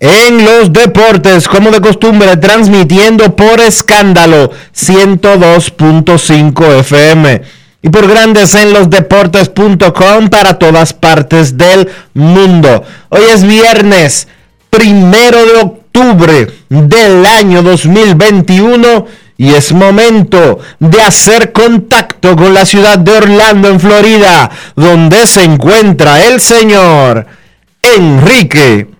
en los deportes, como de costumbre, transmitiendo por escándalo 102.5 FM y por grandes en los deportes.com para todas partes del mundo. Hoy es viernes primero de octubre del año 2021 y es momento de hacer contacto con la ciudad de Orlando en Florida, donde se encuentra el señor Enrique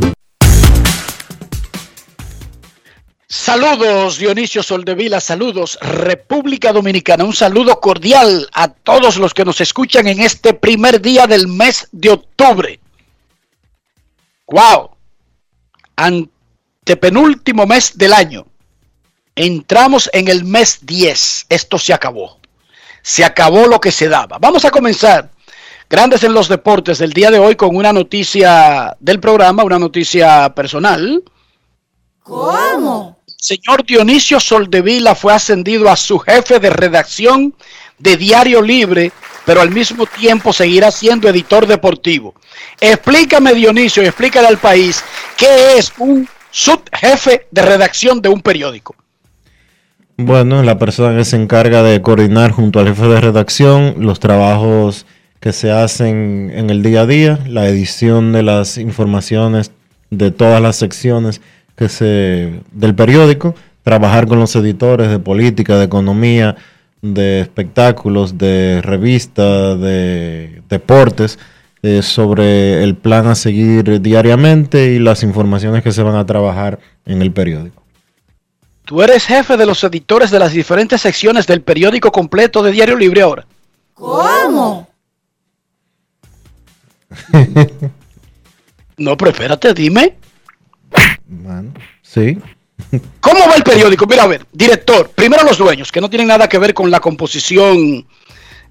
Saludos Dionisio Soldevila, saludos República Dominicana, un saludo cordial a todos los que nos escuchan en este primer día del mes de octubre. ¡Wow! Antepenúltimo mes del año. Entramos en el mes 10. Esto se acabó. Se acabó lo que se daba. Vamos a comenzar. Grandes en los deportes del día de hoy con una noticia del programa, una noticia personal. ¿Cómo? Señor Dionisio Soldevila fue ascendido a su jefe de redacción de Diario Libre, pero al mismo tiempo seguirá siendo editor deportivo. Explícame, Dionisio, y explícale al país qué es un subjefe de redacción de un periódico. Bueno, la persona que se encarga de coordinar junto al jefe de redacción los trabajos que se hacen en el día a día, la edición de las informaciones de todas las secciones que se, del periódico, trabajar con los editores de política, de economía, de espectáculos, de revistas, de deportes, eh, sobre el plan a seguir diariamente y las informaciones que se van a trabajar en el periódico. Tú eres jefe de los editores de las diferentes secciones del periódico completo de Diario Libre ahora. ¿Cómo? no, pero espérate, dime. Bueno, sí. ¿Cómo va el periódico? Mira, a ver, director, primero los dueños, que no tienen nada que ver con la composición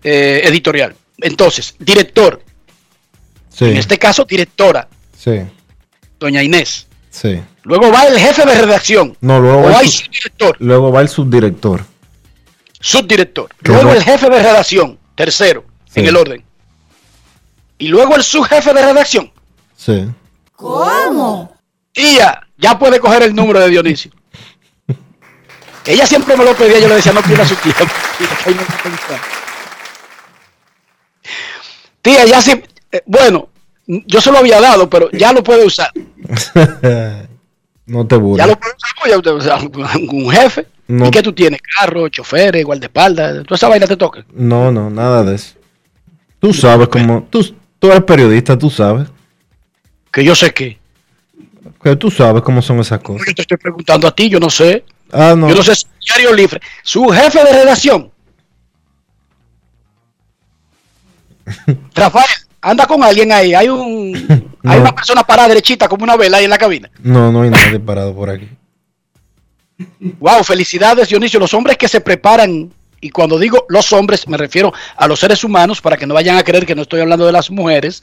eh, editorial. Entonces, director. En este caso, directora. Sí. Doña Inés. Sí. Luego va el jefe de redacción. No, luego va el subdirector. Luego va el subdirector. Subdirector. Luego el jefe de redacción. Tercero, en el orden. Y luego el subjefe de redacción. Sí. ¿Cómo? Y ya, puede coger el número de Dionisio. Ella siempre me lo pedía, yo le decía, no pierda su tiempo. Tía, ya sí, eh, bueno, yo se lo había dado, pero ya lo puede usar. no te burles. Ya lo puede usar, usar un jefe. ¿Y qué tú tienes? Carro, choferes, guardaespaldas, ¿toda esa vaina te toca? No, no, nada de eso. Tú sabes cómo, tú, tú eres periodista, tú sabes. Que yo sé que. Que tú sabes cómo son esas cosas. Yo te estoy preguntando a ti, yo no sé. Ah, no. Yo no sé si Diario Libre. Su jefe de redacción. Rafael, anda con alguien ahí. Hay un hay una persona parada derechita como una vela ahí en la cabina. No, no hay nadie parado por aquí. Wow, felicidades Dionisio. Los hombres que se preparan, y cuando digo los hombres me refiero a los seres humanos para que no vayan a creer que no estoy hablando de las mujeres.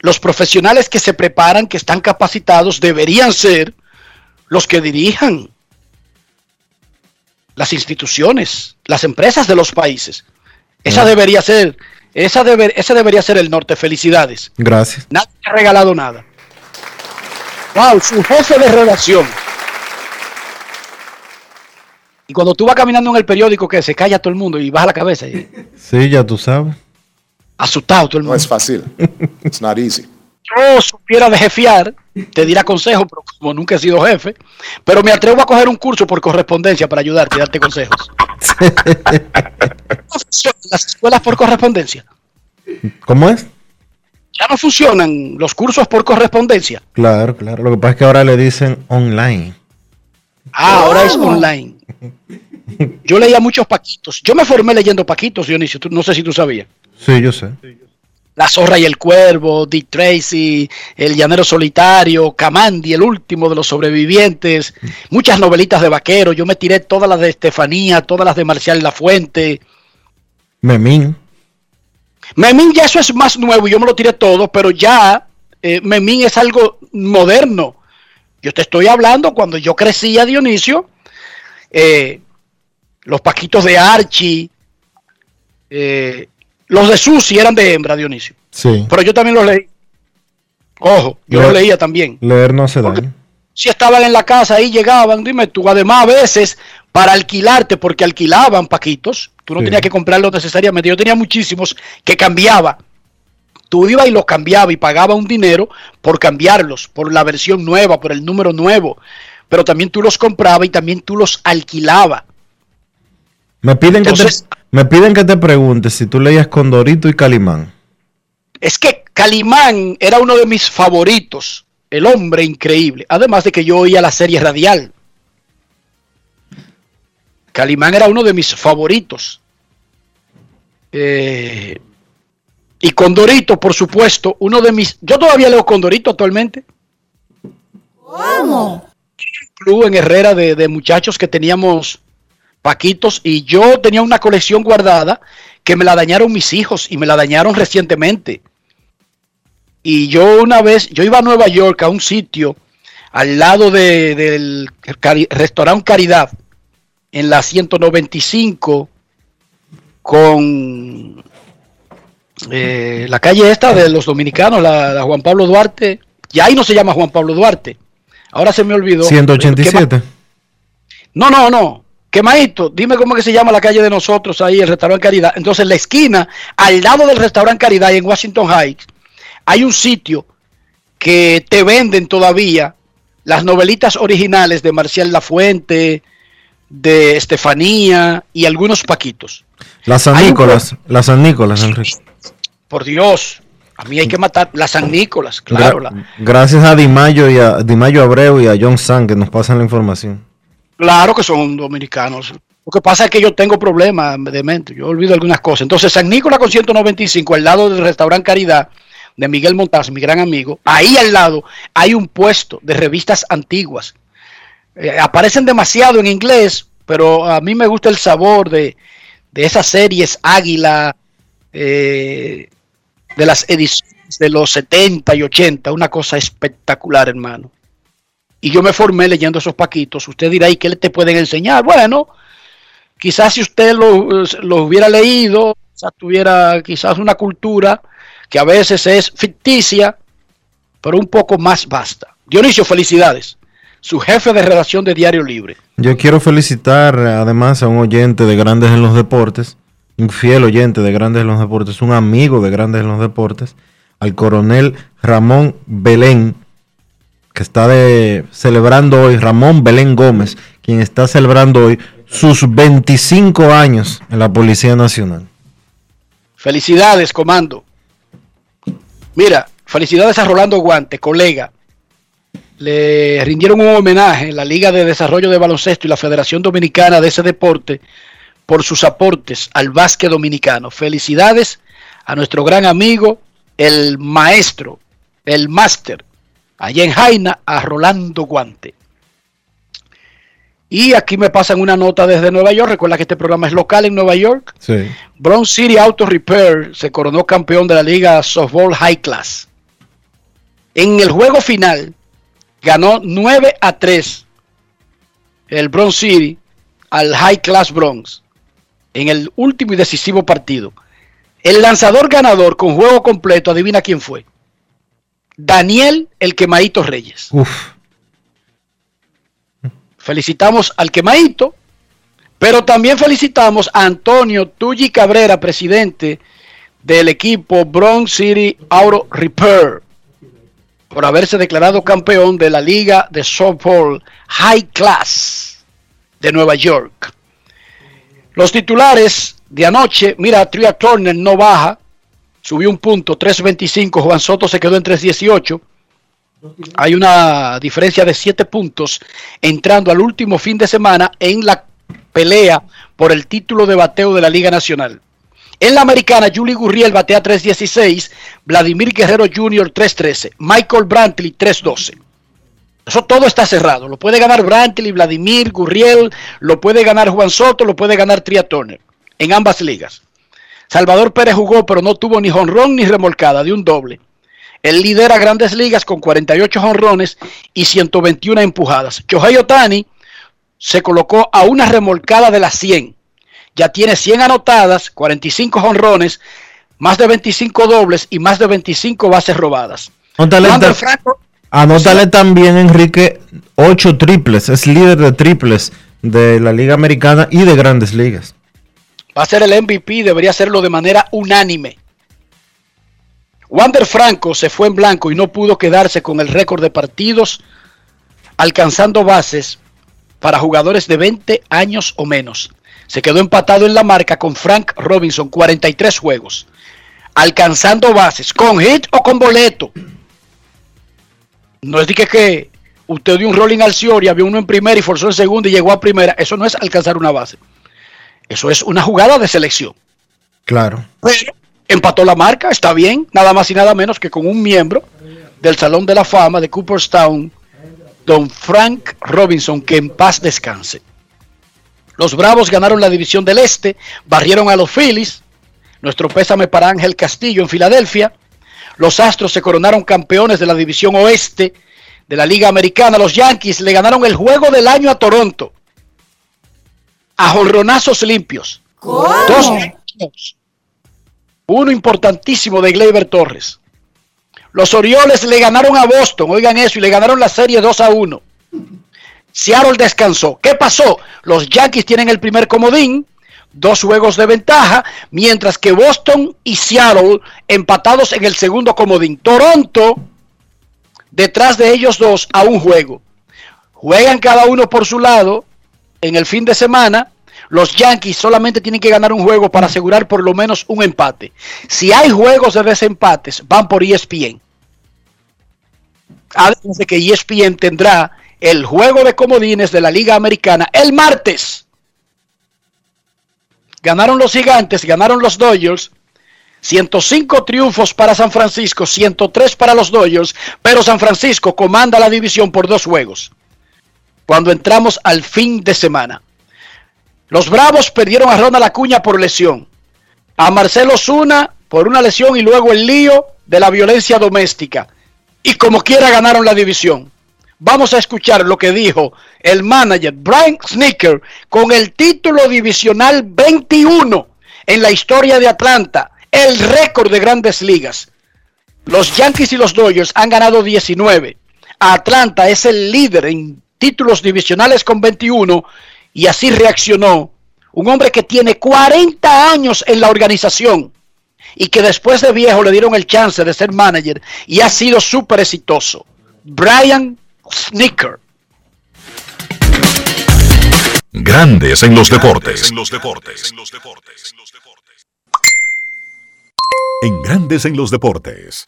Los profesionales que se preparan, que están capacitados, deberían ser los que dirijan las instituciones, las empresas de los países. Esa debería ser, esa ese debería ser el norte. Felicidades. Gracias. Nadie te ha regalado nada. Wow, su jefe de redacción. Y cuando tú vas caminando en el periódico que se calla todo el mundo y baja la cabeza Sí, ya tú sabes. Asustado todo el No mundo. es fácil. It's not easy. Yo supiera de jefear, te dirá consejo, pero como nunca he sido jefe, pero me atrevo a coger un curso por correspondencia para ayudarte y darte consejos. ¿No funcionan las escuelas por correspondencia? ¿Cómo es? Ya no funcionan los cursos por correspondencia. Claro, claro. Lo que pasa es que ahora le dicen online. Ah, ahora es online. Yo leía muchos paquitos. Yo me formé leyendo paquitos, Dionisio. Tú- no sé si tú sabías. Sí, yo sé. La zorra y el cuervo, Dick Tracy, El llanero solitario, Camandi, el último de los sobrevivientes, muchas novelitas de vaquero. Yo me tiré todas las de Estefanía, todas las de Marcial La Fuente. Memín. Memín ya eso es más nuevo yo me lo tiré todo, pero ya eh, Memín es algo moderno. Yo te estoy hablando cuando yo crecía, Dionisio, eh, los paquitos de Archie, eh, los de Susi eran de hembra, Dionisio, Sí. pero yo también los leí. Ojo, yo los leía también. Leer no hace daño. Si estaban en la casa ahí llegaban, dime tú, además a veces para alquilarte, porque alquilaban paquitos, tú no Sí. tenías que comprarlos necesariamente, yo tenía muchísimos que cambiaba. Tú ibas y los cambiaba y pagaba un dinero por cambiarlos, por la versión nueva, por el número nuevo, pero también tú los comprabas y también tú los alquilabas. Me piden, Entonces- que te, me piden que te preguntes si tú leías Condorito y Calimán. Es que Calimán era uno de mis favoritos, el hombre increíble, además de que yo oía la serie radial. Calimán era uno de mis favoritos. Eh, y Condorito, por supuesto, uno de mis... Yo todavía leo Condorito actualmente. ¿Cómo? Club en Herrera de, de muchachos que teníamos paquitos y yo tenía una colección guardada que me la dañaron mis hijos y me la dañaron recientemente. Y yo una vez, yo iba a Nueva York a un sitio al lado de- del cari- restaurante Caridad en la 195 con eh, la calle esta de los dominicanos, la, la Juan Pablo Duarte. Ya ahí no se llama Juan Pablo Duarte. Ahora se me olvidó. ¿Qué 187. ma- No, no, no. Quemadito, dime cómo que se llama la calle de nosotros ahí, el restaurante Caridad. Entonces, la esquina, al lado del restaurante Caridad en Washington Heights, hay un sitio que te venden todavía las novelitas originales de Marcial Lafuente, de Estefanía y algunos paquitos. La San Hay un Nicolás. La San Nicolás, Enrique. Por Dios, a mí hay que matar la San Nicolás, claro. Gra- la- Gracias a Dimayo y a Dimayo Abreu y a John San que nos pasan la información. Claro que son dominicanos. Lo que pasa es que yo tengo problemas de mente, yo olvido algunas cosas. Entonces, San Nicolás con 195, al lado del restaurante Caridad de Miguel Montaz, mi gran amigo, ahí al lado hay un puesto de revistas antiguas. Eh, aparecen demasiado en inglés, pero a mí me gusta el sabor de, de esas series Águila, eh, de las ediciones de los 70 y 80, una cosa espectacular, hermano y yo me formé leyendo esos paquitos, usted dirá, ¿y qué le te pueden enseñar? Bueno, quizás si usted lo, lo hubiera leído, quizás tuviera quizás una cultura que a veces es ficticia, pero un poco más vasta. Dionisio, felicidades. Su jefe de redacción de Diario Libre. Yo quiero felicitar además a un oyente de Grandes en los Deportes, un fiel oyente de Grandes en los Deportes, un amigo de Grandes en los Deportes, al coronel Ramón Belén, que está celebrando hoy, Ramón Belén Gómez, quien está celebrando hoy sus 25 años en la Policía Nacional. Felicidades, comando. Mira, felicidades a Rolando Guante, colega. Le rindieron un homenaje en la Liga de Desarrollo de Baloncesto y la Federación Dominicana de ese deporte por sus aportes al básquet dominicano. Felicidades a nuestro gran amigo, el maestro, el máster, allá en Jaina, a Rolando Guante. Y aquí me pasan una nota desde Nueva York. Recuerda que este programa es local en Nueva York. Sí. Bronx City Auto Repair se coronó campeón de la Liga Softball High Class. En el juego final ganó 9 a 3 el Bronx City al High Class Bronx en el último y decisivo partido. El lanzador ganador con juego completo, adivina quién fue. Daniel el Quemadito Reyes. Uf. Felicitamos al Quemadito, pero también felicitamos a Antonio Tulli Cabrera, presidente del equipo Bronx City Auto Repair, por haberse declarado campeón de la Liga de Softball High Class de Nueva York. Los titulares de anoche, mira, Tria Turner no baja, subió un punto, 3.25, Juan Soto se quedó en 3.18. Hay una diferencia de 7 puntos entrando al último fin de semana en la pelea por el título de bateo de la Liga Nacional. En la americana, Julie Gurriel batea 3.16, Vladimir Guerrero Jr. 3.13, Michael Brantley 3.12. Eso todo está cerrado. Lo puede ganar Brantley, Vladimir, Gurriel, lo puede ganar Juan Soto, lo puede ganar Tria Turner en ambas ligas. Salvador Pérez jugó, pero no tuvo ni jonrón ni remolcada de un doble. Él lidera grandes ligas con 48 jonrones y 121 empujadas. Shohei Otani se colocó a una remolcada de las 100. Ya tiene 100 anotadas, 45 jonrones, más de 25 dobles y más de 25 bases robadas. Franco, anótale también, Enrique, 8 triples. Es líder de triples de la Liga Americana y de grandes ligas. Va a ser el MVP, debería hacerlo de manera unánime. Wander Franco se fue en blanco y no pudo quedarse con el récord de partidos, alcanzando bases para jugadores de 20 años o menos. Se quedó empatado en la marca con Frank Robinson, 43 juegos, alcanzando bases, con hit o con boleto. No es de que, usted dio un rolling al Ciori, había uno en primera y forzó en segunda y llegó a primera. Eso no es alcanzar una base. Eso es una jugada de selección. Claro. Pero empató la marca, está bien, nada más y nada menos que con un miembro del Salón de la Fama de Cooperstown, don Frank Robinson, que en paz descanse. Los Bravos ganaron la división del Este, barrieron a los Phillies. Nuestro pésame para Ángel Castillo en Filadelfia. Los Astros se coronaron campeones de la división Oeste de la Liga Americana. Los Yankees le ganaron el juego del año a Toronto. A jonronazos limpios. Dos touchdowns. Uno importantísimo de Gleyber Torres. Los Orioles le ganaron a Boston, oigan eso, y le ganaron la serie 2 a 1. Seattle descansó. ¿Qué pasó? Los Yankees tienen el primer comodín, dos juegos de ventaja, mientras que Boston y Seattle empatados en el segundo comodín. Toronto, detrás de ellos dos, a un juego. Juegan cada uno por su lado en el fin de semana. Los Yankees solamente tienen que ganar un juego para asegurar por lo menos un empate. Si hay juegos de desempates, van por ESPN. Además de que ESPN tendrá el juego de comodines de la Liga Americana el martes. Ganaron los gigantes, ganaron los Dodgers. 105 triunfos para San Francisco, 103 para los Dodgers, pero San Francisco comanda la división por dos juegos. Cuando entramos al fin de semana. Los Bravos perdieron a Ronald Acuña por lesión. A Marcelo Zuna por una lesión y luego el lío de la violencia doméstica. Y como quiera ganaron la división. Vamos a escuchar lo que dijo el manager Brian Snicker con el título divisional 21 en la historia de Atlanta, el récord de grandes ligas. Los Yankees y los Dodgers han ganado 19. Atlanta es el líder en títulos divisionales con 21 y así reaccionó un hombre que tiene 40 años en la organización y que después de viejo le dieron el chance de ser manager y ha sido súper exitoso. Brian Snicker. Grandes en los deportes. En Grandes en los deportes.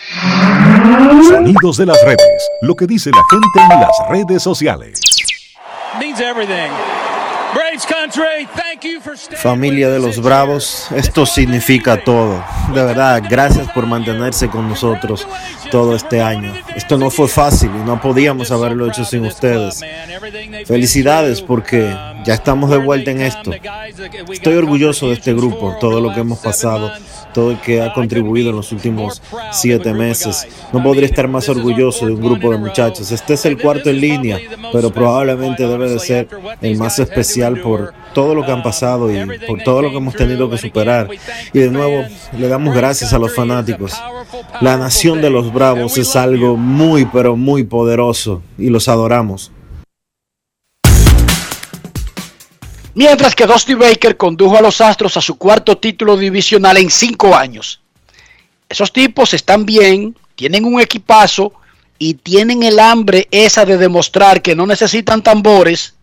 Sonidos de las redes. Lo que dice la gente en las redes sociales. means everything. Braves country, thank Familia de los Bravos, esto significa todo. De verdad, gracias por mantenerse con nosotros todo este año. Esto no fue fácil y no podíamos haberlo hecho sin ustedes. Felicidades porque ya estamos de vuelta en esto. Estoy orgulloso de este grupo, todo lo que hemos pasado, todo el que ha contribuido en los últimos siete meses. No podría estar más orgulloso de un grupo de muchachos. Este es el cuarto en línea, pero probablemente debe de ser el más especial por todo lo que han pasado y por todo lo que hemos tenido que superar. Y de nuevo, le damos gracias a los fanáticos. La nación de los Bravos es algo muy, pero muy poderoso y los adoramos. Mientras que Dusty Baker condujo a los Astros a su cuarto título divisional en cinco años. Esos tipos están bien, tienen un equipazo y tienen el hambre esa de demostrar que no necesitan tambores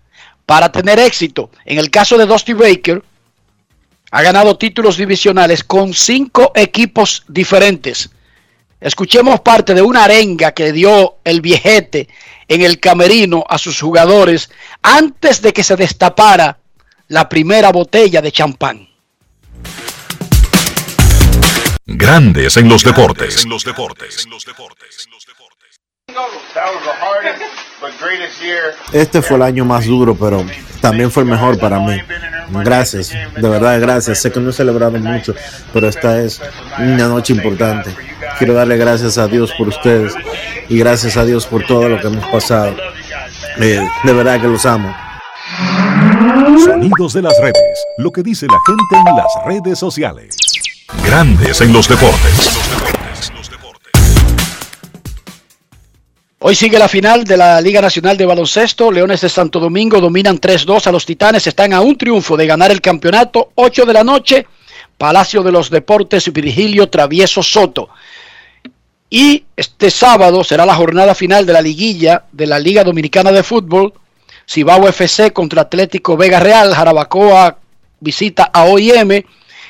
para tener éxito. En el caso de Dusty Baker, ha ganado títulos divisionales con cinco equipos diferentes. Escuchemos parte de una arenga que dio el viejete en el camerino a sus jugadores antes de que se destapara la primera botella de champán. Grandes en los deportes. Este fue el año más duro, pero también fue el mejor para mí. Gracias, de verdad, gracias. Sé que no he celebrado mucho, pero esta es una noche importante. Quiero darle gracias a Dios por ustedes y gracias a Dios por todo lo que hemos pasado. Eh, de verdad que los amo. Sonidos de las redes. Lo que dice la gente en las redes sociales. Grandes en los deportes. Hoy sigue la final de la Liga Nacional de Baloncesto. Leones de Santo Domingo dominan 3-2 a los Titanes. Están a un triunfo de ganar el campeonato. 8 de la noche. Palacio de los Deportes Virgilio Travieso Soto. Y este sábado será la jornada final de la liguilla de la Liga Dominicana de Fútbol. Cibao FC contra Atlético Vega Real. Jarabacoa visita a OIM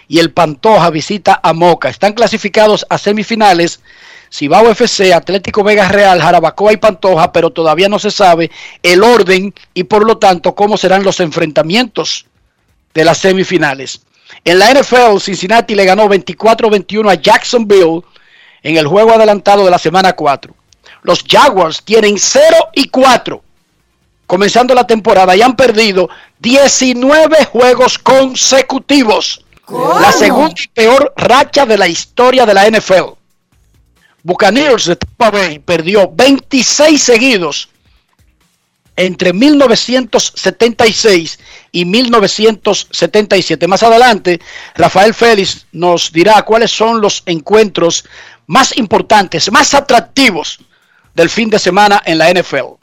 y el Pantoja visita a Moca. Están clasificados a semifinales Cibao FC, Atlético Vega Real, Jarabacoa y Pantoja, pero todavía no se sabe el orden y por lo tanto cómo serán los enfrentamientos de las semifinales. En la NFL, Cincinnati le ganó 24-21 a Jacksonville en el juego adelantado de la semana 4. Los Jaguars tienen 0 y 4 comenzando la temporada y han perdido 19 juegos consecutivos. La segunda y peor racha de la historia de la NFL. Buccaneers de Tampa Bay perdió 26 seguidos entre 1976 y 1977. Más adelante, Rafael Félix nos dirá cuáles son los encuentros más importantes, más atractivos del fin de semana en la NFL.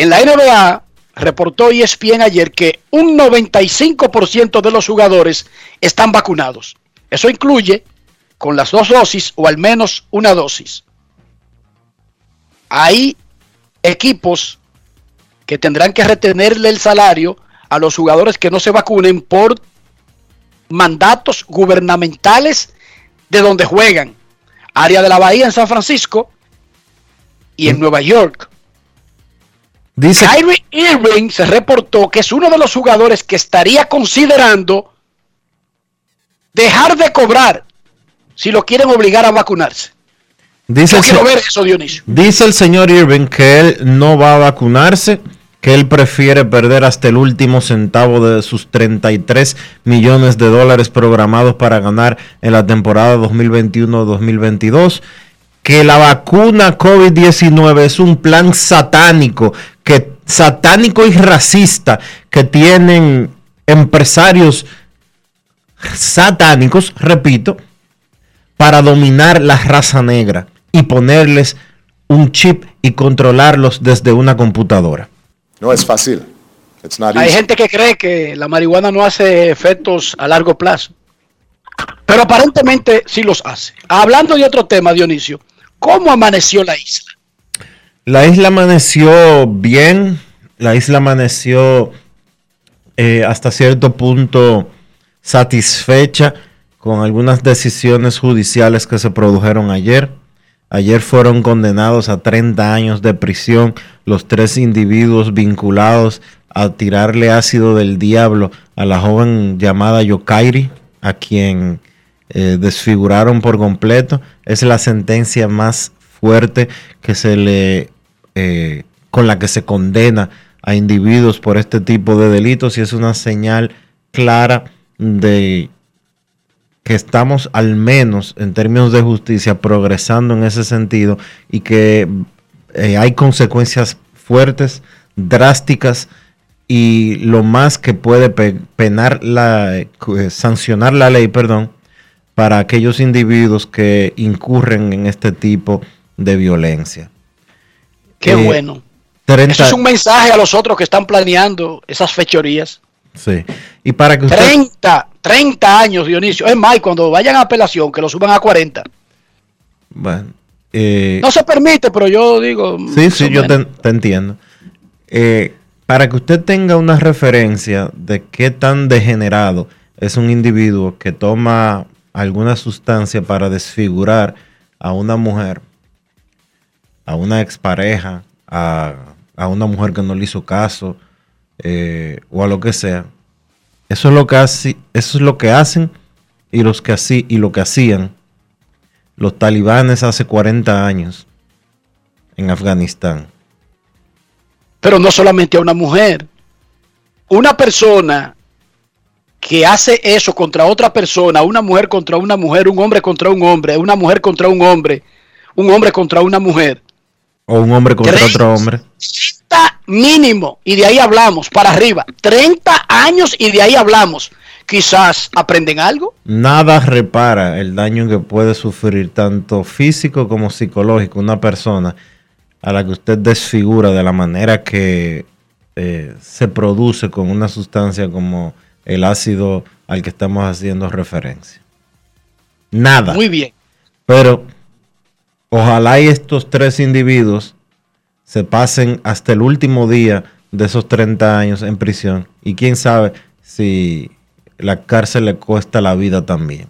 En la NBA, reportó ESPN ayer que un 95% de los jugadores están vacunados. Eso incluye con las dos dosis o al menos una dosis. Hay equipos que tendrán que retenerle el salario a los jugadores que no se vacunen por mandatos gubernamentales de donde juegan. Área de la Bahía en San Francisco y en Nueva York. Dice Kyrie Irving se reportó que es uno de los jugadores que estaría considerando dejar de cobrar si lo quieren obligar a vacunarse. Dice Yo quiero ver eso, Dionisio. Dice el señor Irving que él no va a vacunarse, que él prefiere perder hasta el último centavo de sus 33 millones de dólares programados para ganar en la temporada 2021-2022 que la vacuna COVID-19 es un plan satánico, que satánico y racista que tienen empresarios satánicos, repito, para dominar la raza negra y ponerles un chip y controlarlos desde una computadora. No es fácil. Hay gente que cree que la marihuana no hace efectos a largo plazo, pero aparentemente sí los hace. Hablando de otro tema, Dionisio, ¿cómo amaneció la isla? La isla amaneció bien, la isla amaneció eh, hasta cierto punto satisfecha con algunas decisiones judiciales que se produjeron ayer. Ayer fueron condenados a 30 años de prisión los tres individuos vinculados a tirarle ácido del diablo a la joven llamada Yokairi, a quien eh, desfiguraron por completo. Es la sentencia más fuerte que se le eh, con la que se condena a individuos por este tipo de delitos y es una señal clara de que estamos al menos en términos de justicia progresando en ese sentido y que eh, hay consecuencias fuertes, drásticas y lo más que puede penar la, sancionar la ley, perdón, para aquellos individuos que incurren en este tipo de violencia. Qué eh, bueno. Eso es un mensaje a los otros que están planeando esas fechorías. Sí. Y para que 30, 30 años, Dionisio. Es más, cuando vayan a apelación, que lo suban a 40. Bueno. Eh, no se permite, pero yo digo. Sí, sí, yo te, entiendo. Eh, para que usted tenga una referencia de qué tan degenerado es un individuo que toma alguna sustancia para desfigurar a una mujer, a una expareja, a, a una mujer que no le hizo caso eh, o a lo que sea. Eso es lo que hace, eso es lo que hacen y los que y lo que hacían los talibanes hace 40 años en Afganistán. Pero no solamente a una mujer. Una persona que hace eso contra otra persona, una mujer contra una mujer, un hombre contra un hombre, una mujer contra un hombre, un hombre contra una mujer. O un hombre contra otro hombre. 30 mínimo, y de ahí hablamos, para arriba. 30 años y de ahí hablamos. Quizás aprenden algo. Nada repara el daño que puede sufrir tanto físico como psicológico una persona a la que usted desfigura de la manera que eh, se produce con una sustancia como el ácido al que estamos haciendo referencia. Nada. Muy bien. Pero ojalá y estos tres individuos se pasen hasta el último día de esos 30 años en prisión. Y quién sabe si la cárcel le cuesta la vida también.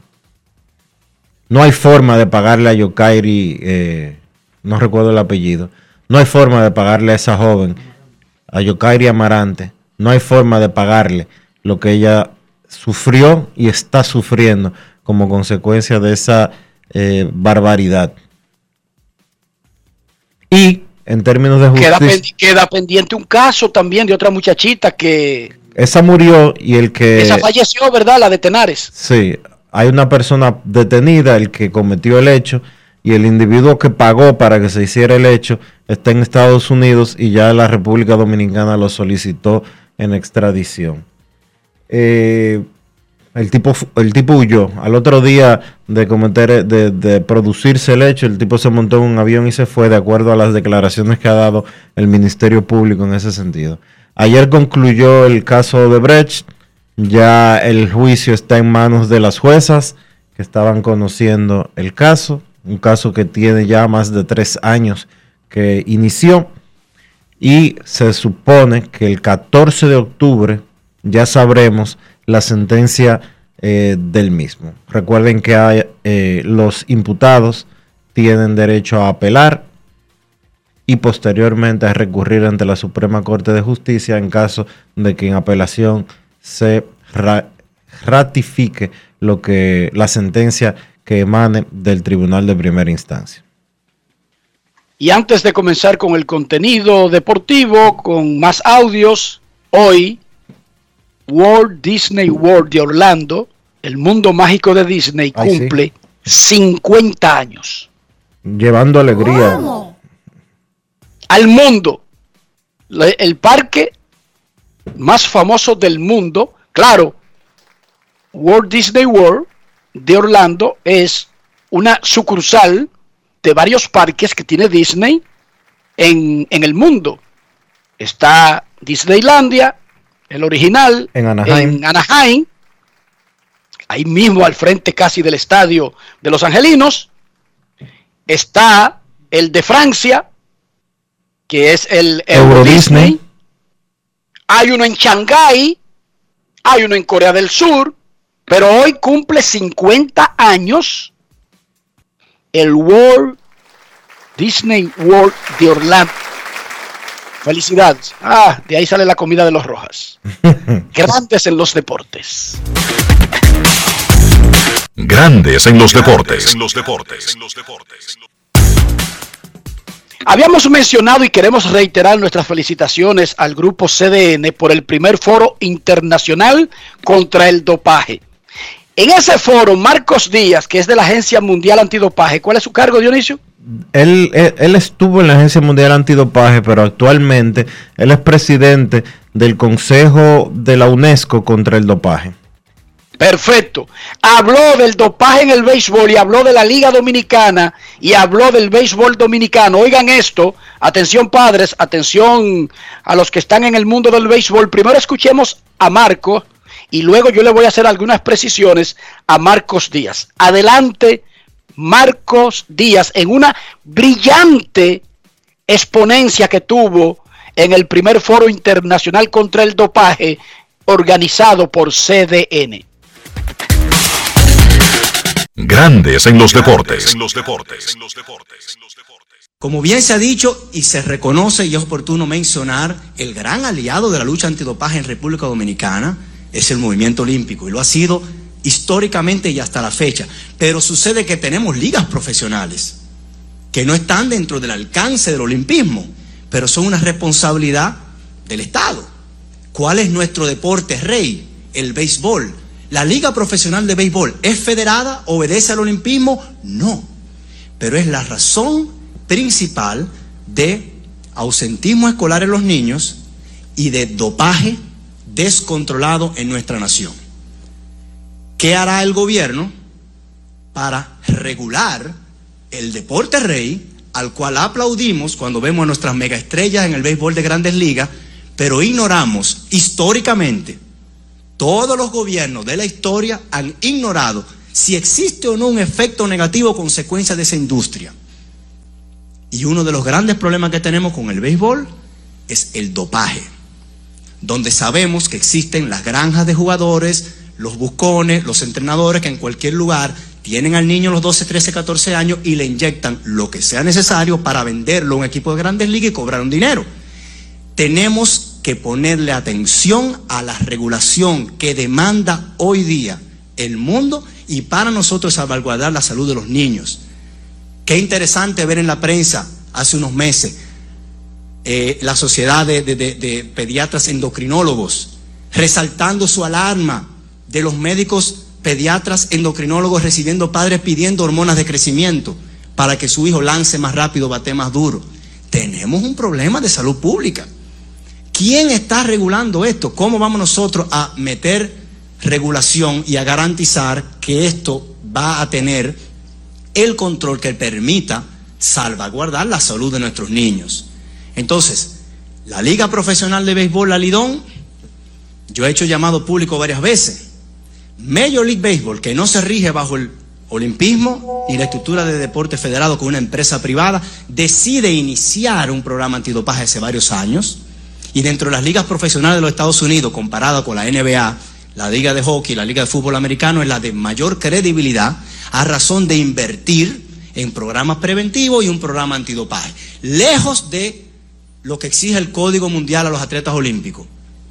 No hay forma de pagarle a Yokairi, eh, no recuerdo el apellido, no hay forma de pagarle a esa joven, a Yokairi Amarante, no hay forma de pagarle lo que ella sufrió y está sufriendo como consecuencia de esa eh, barbaridad. Y en términos de justicia. Queda, pendiente un caso también de otra muchachita que... Esa murió y el que... Esa falleció, ¿verdad? La de Tenares. Sí, hay una persona detenida, el que cometió el hecho, y el individuo que pagó para que se hiciera el hecho está en Estados Unidos y ya la República Dominicana lo solicitó en extradición. Eh, el tipo, el huyó. Al otro día de cometer, de, producirse el hecho, el tipo se montó en un avión y se fue, de acuerdo a las declaraciones que ha dado el Ministerio Público en ese sentido. Ayer concluyó el caso de Brecht. Ya el juicio está en manos de las juezas que estaban conociendo el caso. Un caso que tiene ya más de tres años que inició. Y se supone que el 14 de octubre ya sabremos la sentencia eh, del mismo. Recuerden que eh, los imputados tienen derecho a apelar y posteriormente a recurrir ante la Suprema Corte de Justicia en caso de que en apelación se ratifique lo que la sentencia que emane del Tribunal de Primera Instancia. Y antes de comenzar con el contenido deportivo, con más audios, hoy Walt Disney World de Orlando, el mundo mágico de Disney, cumple 50 años. Llevando alegría. Al mundo. El parque más famoso del mundo, claro, Walt Disney World de Orlando es una sucursal de varios parques que tiene Disney en, en el mundo. Está Disneylandia, el original, en Anaheim. ahí mismo al frente casi del estadio de Los Angelinos, está el de Francia, que es el Euro, Disney. Hay uno en Shanghái, hay uno en Corea del Sur, pero hoy cumple 50 años el World Disney World de Orlando. Felicidades. Ah, de ahí sale la comida de los Rojas. Grandes en los deportes. Grandes en los deportes. En los deportes. Habíamos mencionado y queremos reiterar nuestras felicitaciones al grupo CDN por el primer foro internacional contra el dopaje. En ese foro, Marcos Díaz, que es de la Agencia Mundial Antidopaje, ¿cuál es su cargo, Dionisio? Él, estuvo en la Agencia Mundial Antidopaje, pero actualmente él es presidente del Consejo de la UNESCO contra el Dopaje. Perfecto. Habló del dopaje en el béisbol y habló de la Liga Dominicana y habló del béisbol dominicano. Oigan esto, atención padres, atención a los que están en el mundo del béisbol. Primero escuchemos a Marco y luego yo le voy a hacer algunas precisiones a Marcos Díaz. Adelante, Marcos Díaz, en una brillante exponencia que tuvo en el primer foro internacional contra el dopaje organizado por CDN. Grandes en los deportes. En los deportes. Como bien se ha dicho y se reconoce y es oportuno mencionar, el gran aliado de la lucha antidopaje en República Dominicana es el movimiento olímpico y lo ha sido históricamente y hasta la fecha. Pero sucede que tenemos ligas profesionales que no están dentro del alcance del olimpismo, pero son una responsabilidad del Estado. ¿Cuál es nuestro deporte rey? El béisbol. ¿La Liga Profesional de Béisbol es federada? ¿Obedece al olimpismo? No. Pero es la razón principal de ausentismo escolar en los niños y de dopaje descontrolado en nuestra nación. ¿Qué hará el gobierno para regular el deporte rey al cual aplaudimos cuando vemos a nuestras megaestrellas en el béisbol de grandes ligas, pero ignoramos históricamente todos los gobiernos de la historia han ignorado si existe o no un efecto negativo consecuencia de esa industria. Y uno de los grandes problemas que tenemos con el béisbol es el dopaje, donde sabemos que existen las granjas de jugadores, los buscones, los entrenadores que en cualquier lugar tienen al niño los 12, 13, 14 años y le inyectan lo que sea necesario para venderlo a un equipo de grandes ligas y cobrar un dinero. Tenemos que ponerle atención a la regulación que demanda hoy día el mundo y para nosotros salvaguardar la salud de los niños. Qué interesante ver en la prensa hace unos meses eh, la sociedad de, pediatras endocrinólogos resaltando su alarma de los médicos pediatras endocrinólogos recibiendo padres pidiendo hormonas de crecimiento para que su hijo lance más rápido, bate más duro. Tenemos un problema de salud pública. ¿Quién está regulando esto? ¿Cómo vamos nosotros a meter regulación y a garantizar que esto va a tener el control que permita salvaguardar la salud de nuestros niños? Entonces, la Liga Profesional de Béisbol, la Lidón, yo he hecho llamado público varias veces. Major League Baseball, que no se rige bajo el olimpismo y la estructura de deporte federado con una empresa privada, decide iniciar un programa antidopaje hace varios años y dentro de las ligas profesionales de los Estados Unidos, comparada con la NBA, la liga de hockey, la liga de fútbol americano, es la de mayor credibilidad a razón de invertir en programas preventivos y un programa antidopaje. Lejos de lo que exige el Código Mundial a los atletas olímpicos.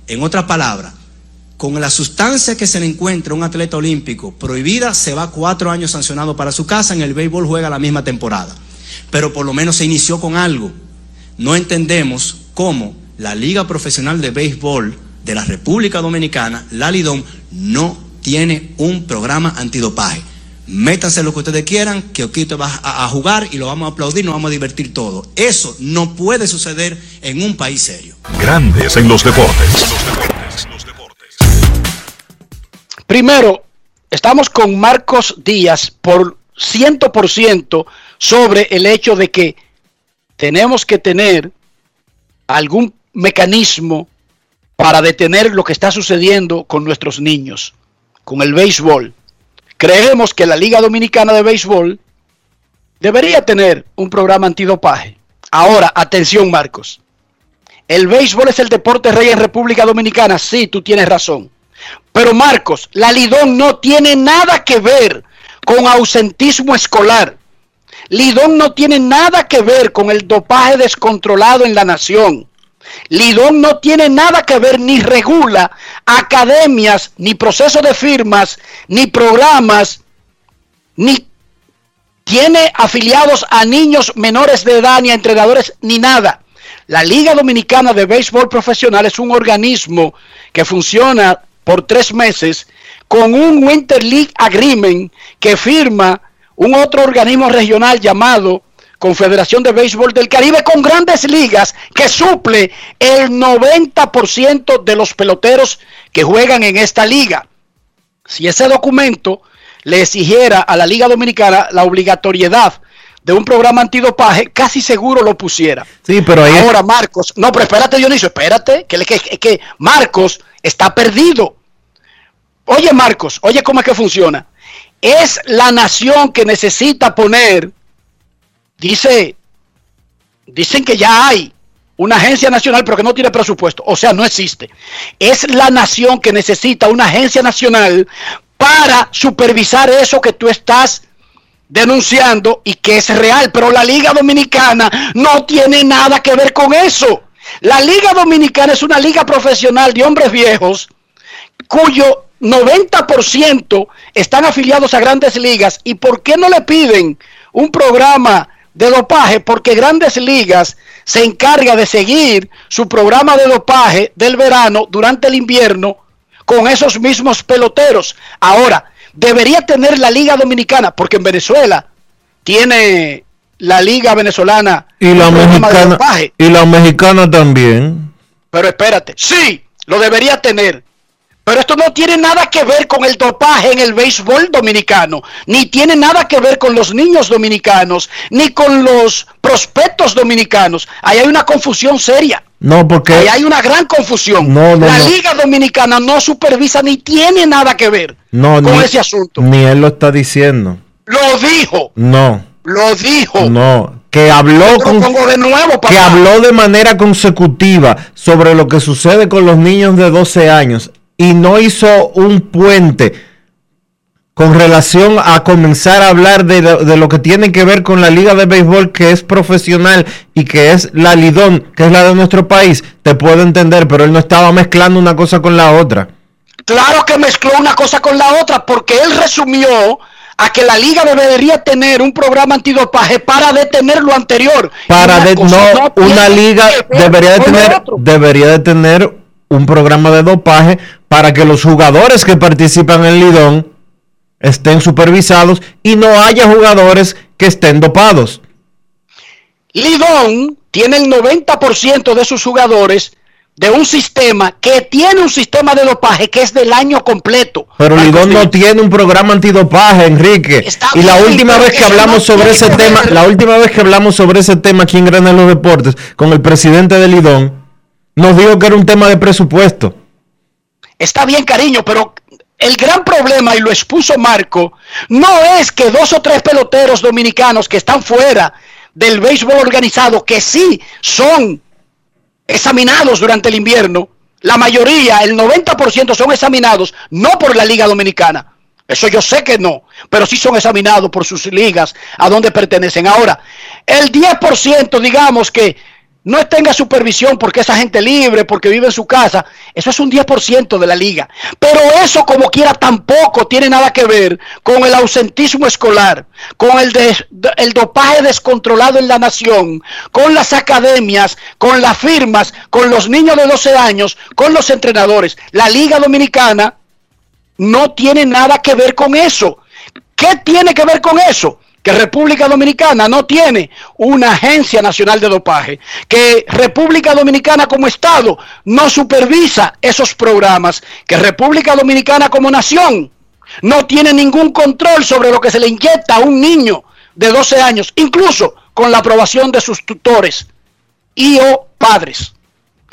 En otras palabras, con la sustancia que se le encuentra un atleta olímpico prohibida, se va cuatro años sancionado para su casa, en el béisbol juega la misma temporada. Pero por lo menos se inició con algo. No entendemos cómo la Liga Profesional de Béisbol de la República Dominicana, la Lidón, no tiene un programa antidopaje. Métanse lo que ustedes quieran, que Oquito va a, a, jugar y lo vamos a aplaudir, nos vamos a divertir todo. Eso no puede suceder en un país serio. Grandes en los deportes. Primero, estamos con Marcos Díaz por ciento por ciento sobre el hecho de que tenemos que tener algún mecanismo para detener lo que está sucediendo con nuestros niños, con el béisbol. Creemos que la Liga Dominicana de Béisbol debería tener un programa antidopaje. Ahora, atención Marcos. El béisbol es el deporte rey en República Dominicana. Sí, tú tienes razón. Pero Marcos, la Lidón no tiene nada que ver con ausentismo escolar. Lidón no tiene nada que ver con el dopaje descontrolado en la nación. Lidón no tiene nada que ver ni regula academias, ni proceso de firmas, ni programas, ni tiene afiliados a niños menores de edad, ni a entrenadores, ni nada. La Liga Dominicana de Béisbol Profesional es un organismo que funciona por tres meses con un Winter League Agreement que firma un otro organismo regional llamado Confederación de Béisbol del Caribe con grandes ligas que suple el 90% de los peloteros que juegan en esta liga. Si ese documento le exigiera a la Liga Dominicana la obligatoriedad de un programa antidopaje, casi seguro lo pusiera. Sí, pero ahí Ahora Marcos, no, pero espérate Dionisio, espérate, que, que, que Marcos está perdido. Oye Marcos, oye cómo es que funciona. Es la nación que necesita poner dice, dicen que ya hay una agencia nacional, pero que no tiene presupuesto. O sea, no existe. Es la nación que necesita una agencia nacional para supervisar eso que tú estás denunciando y que es real. Pero la Liga Dominicana no tiene nada que ver con eso. La Liga Dominicana es una liga profesional de hombres viejos cuyo 90% están afiliados a grandes ligas. ¿Y por qué no le piden un programa de dopaje porque Grandes Ligas se encarga de seguir su programa de dopaje del verano durante el invierno con esos mismos peloteros. Ahora, debería tener la Liga Dominicana, porque en Venezuela tiene la Liga Venezolana y la mexicana y la mexicana también. Pero espérate, sí, lo debería tener. Pero esto no tiene nada que ver con el dopaje en el béisbol dominicano, ni tiene nada que ver con los niños dominicanos, ni con los prospectos dominicanos. Ahí hay una confusión seria. No, porque Ahí hay una gran confusión. No, no, la no. Liga Dominicana no supervisa ni tiene nada que ver no, con ni, ese asunto. Ni él lo está diciendo. Lo dijo, No, lo dijo. no. Que habló con, de nuevo, que habló de manera consecutiva sobre lo que sucede con los niños de 12 años y no hizo un puente con relación a comenzar a hablar de lo que tiene que ver con la liga de béisbol que es profesional y que es la Lidón, que es la de nuestro país, te puedo entender, pero él no estaba mezclando una cosa con la otra. Claro que mezcló una cosa con la otra, porque él resumió a que la liga debería tener un programa antidopaje para detener lo anterior. Para de, no, una liga debería de tener debería de tener un programa de dopaje para que los jugadores que participan en Lidón estén supervisados y no haya jugadores que estén dopados. Lidón tiene el 90% de sus jugadores de un sistema que tiene un sistema de dopaje que es del año completo. Pero Lidón no tiene un programa antidopaje, Enrique. Está y la bien, última vez que hablamos no sobre ese tema, la última vez que hablamos sobre ese tema aquí en Grandes los Deportes con el presidente de Lidón, nos dijo que era un tema de presupuesto. Está bien, cariño, pero el gran problema, y lo expuso Marco, no es que dos o tres peloteros dominicanos que están fuera del béisbol organizado, que sí son examinados durante el invierno, la mayoría, el 90% son examinados no por la Liga Dominicana. Eso yo sé que no, pero sí son examinados por sus ligas a donde pertenecen. Ahora, el 10%, digamos que no tenga supervisión porque esa gente libre, porque vive en su casa, eso es un 10% de la liga. Pero eso como quiera tampoco tiene nada que ver con el ausentismo escolar, con el, el dopaje descontrolado en la nación, con las academias, con las firmas, con los niños de 12 años, con los entrenadores. La liga dominicana no tiene nada que ver con eso. ¿Qué tiene que ver con eso? Que República Dominicana no tiene una agencia nacional de dopaje, que República Dominicana como Estado no supervisa esos programas, que República Dominicana como nación no tiene ningún control sobre lo que se le inyecta a un niño de 12 años, incluso con la aprobación de sus tutores y o padres.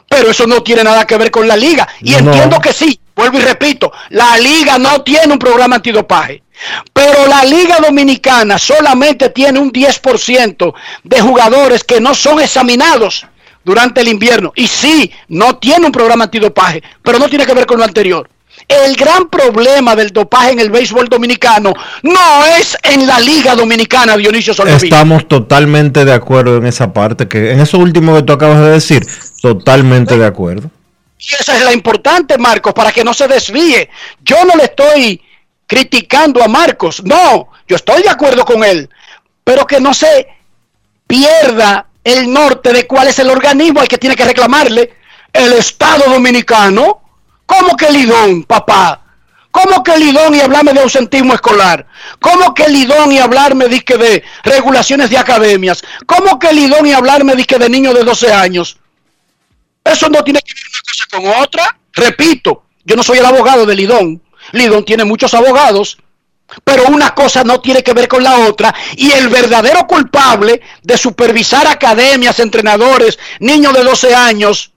Pero eso no tiene nada que ver con la liga. Y No. entiendo que sí, vuelvo y repito, la liga no tiene un programa antidopaje. Pero la liga dominicana solamente tiene un 10% de jugadores que no son examinados durante el invierno. Y sí, no tiene un programa antidopaje, pero no tiene que ver con lo anterior. El gran problema del dopaje en el béisbol dominicano no es en la liga dominicana, Dionisio. Estamos totalmente de acuerdo en esa parte, que en eso último que tú acabas de decir, Totalmente de acuerdo. Y esa es la importante, Marcos, para que no se desvíe. Yo no le estoy criticando a Marcos, no, yo estoy de acuerdo con él, pero que no se pierda el norte de cuál es el organismo al que tiene que reclamarle el Estado Dominicano. ¿Cómo que Lidón, papá? ¿Cómo que Lidón y hablarme de ausentismo escolar? ¿Cómo que Lidón y hablarme de, de regulaciones de academias? ¿Cómo que Lidón y hablarme de, de niños de 12 años? Eso no tiene que ver una cosa con otra. Repito, yo no soy el abogado de Lidón. Lidón tiene muchos abogados, pero una cosa no tiene que ver con la otra. Y el verdadero culpable de supervisar academias, entrenadores, niños de 12 años,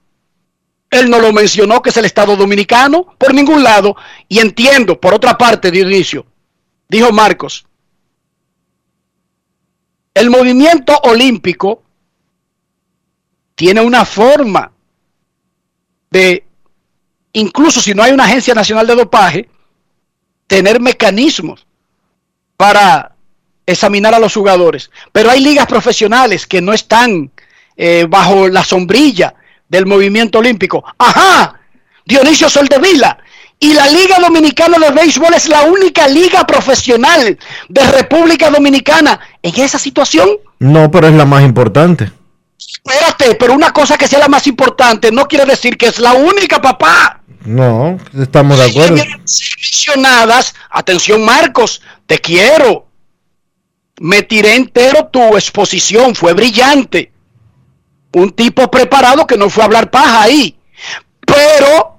él no lo mencionó, que es el Estado Dominicano, por ningún lado. Y entiendo, por otra parte, Dionisio, dijo Marcos, el movimiento olímpico tiene una forma de, incluso si no hay una agencia nacional de dopaje, tener mecanismos para examinar a los jugadores. Pero hay ligas profesionales que no están eh, bajo la sombrilla del movimiento olímpico. Ajá, Dionisio Soldevila. Y la Liga Dominicana de Béisbol es la única liga profesional de República Dominicana en esa situación. No, pero es la más importante. Espérate, pero una cosa que sea la más importante no quiere decir que es la única, papá. No, estamos de acuerdo. mencionadas, atención Marcos, te quiero. Me tiré entero tu exposición, fue brillante un tipo preparado que no fue a hablar paja ahí. Pero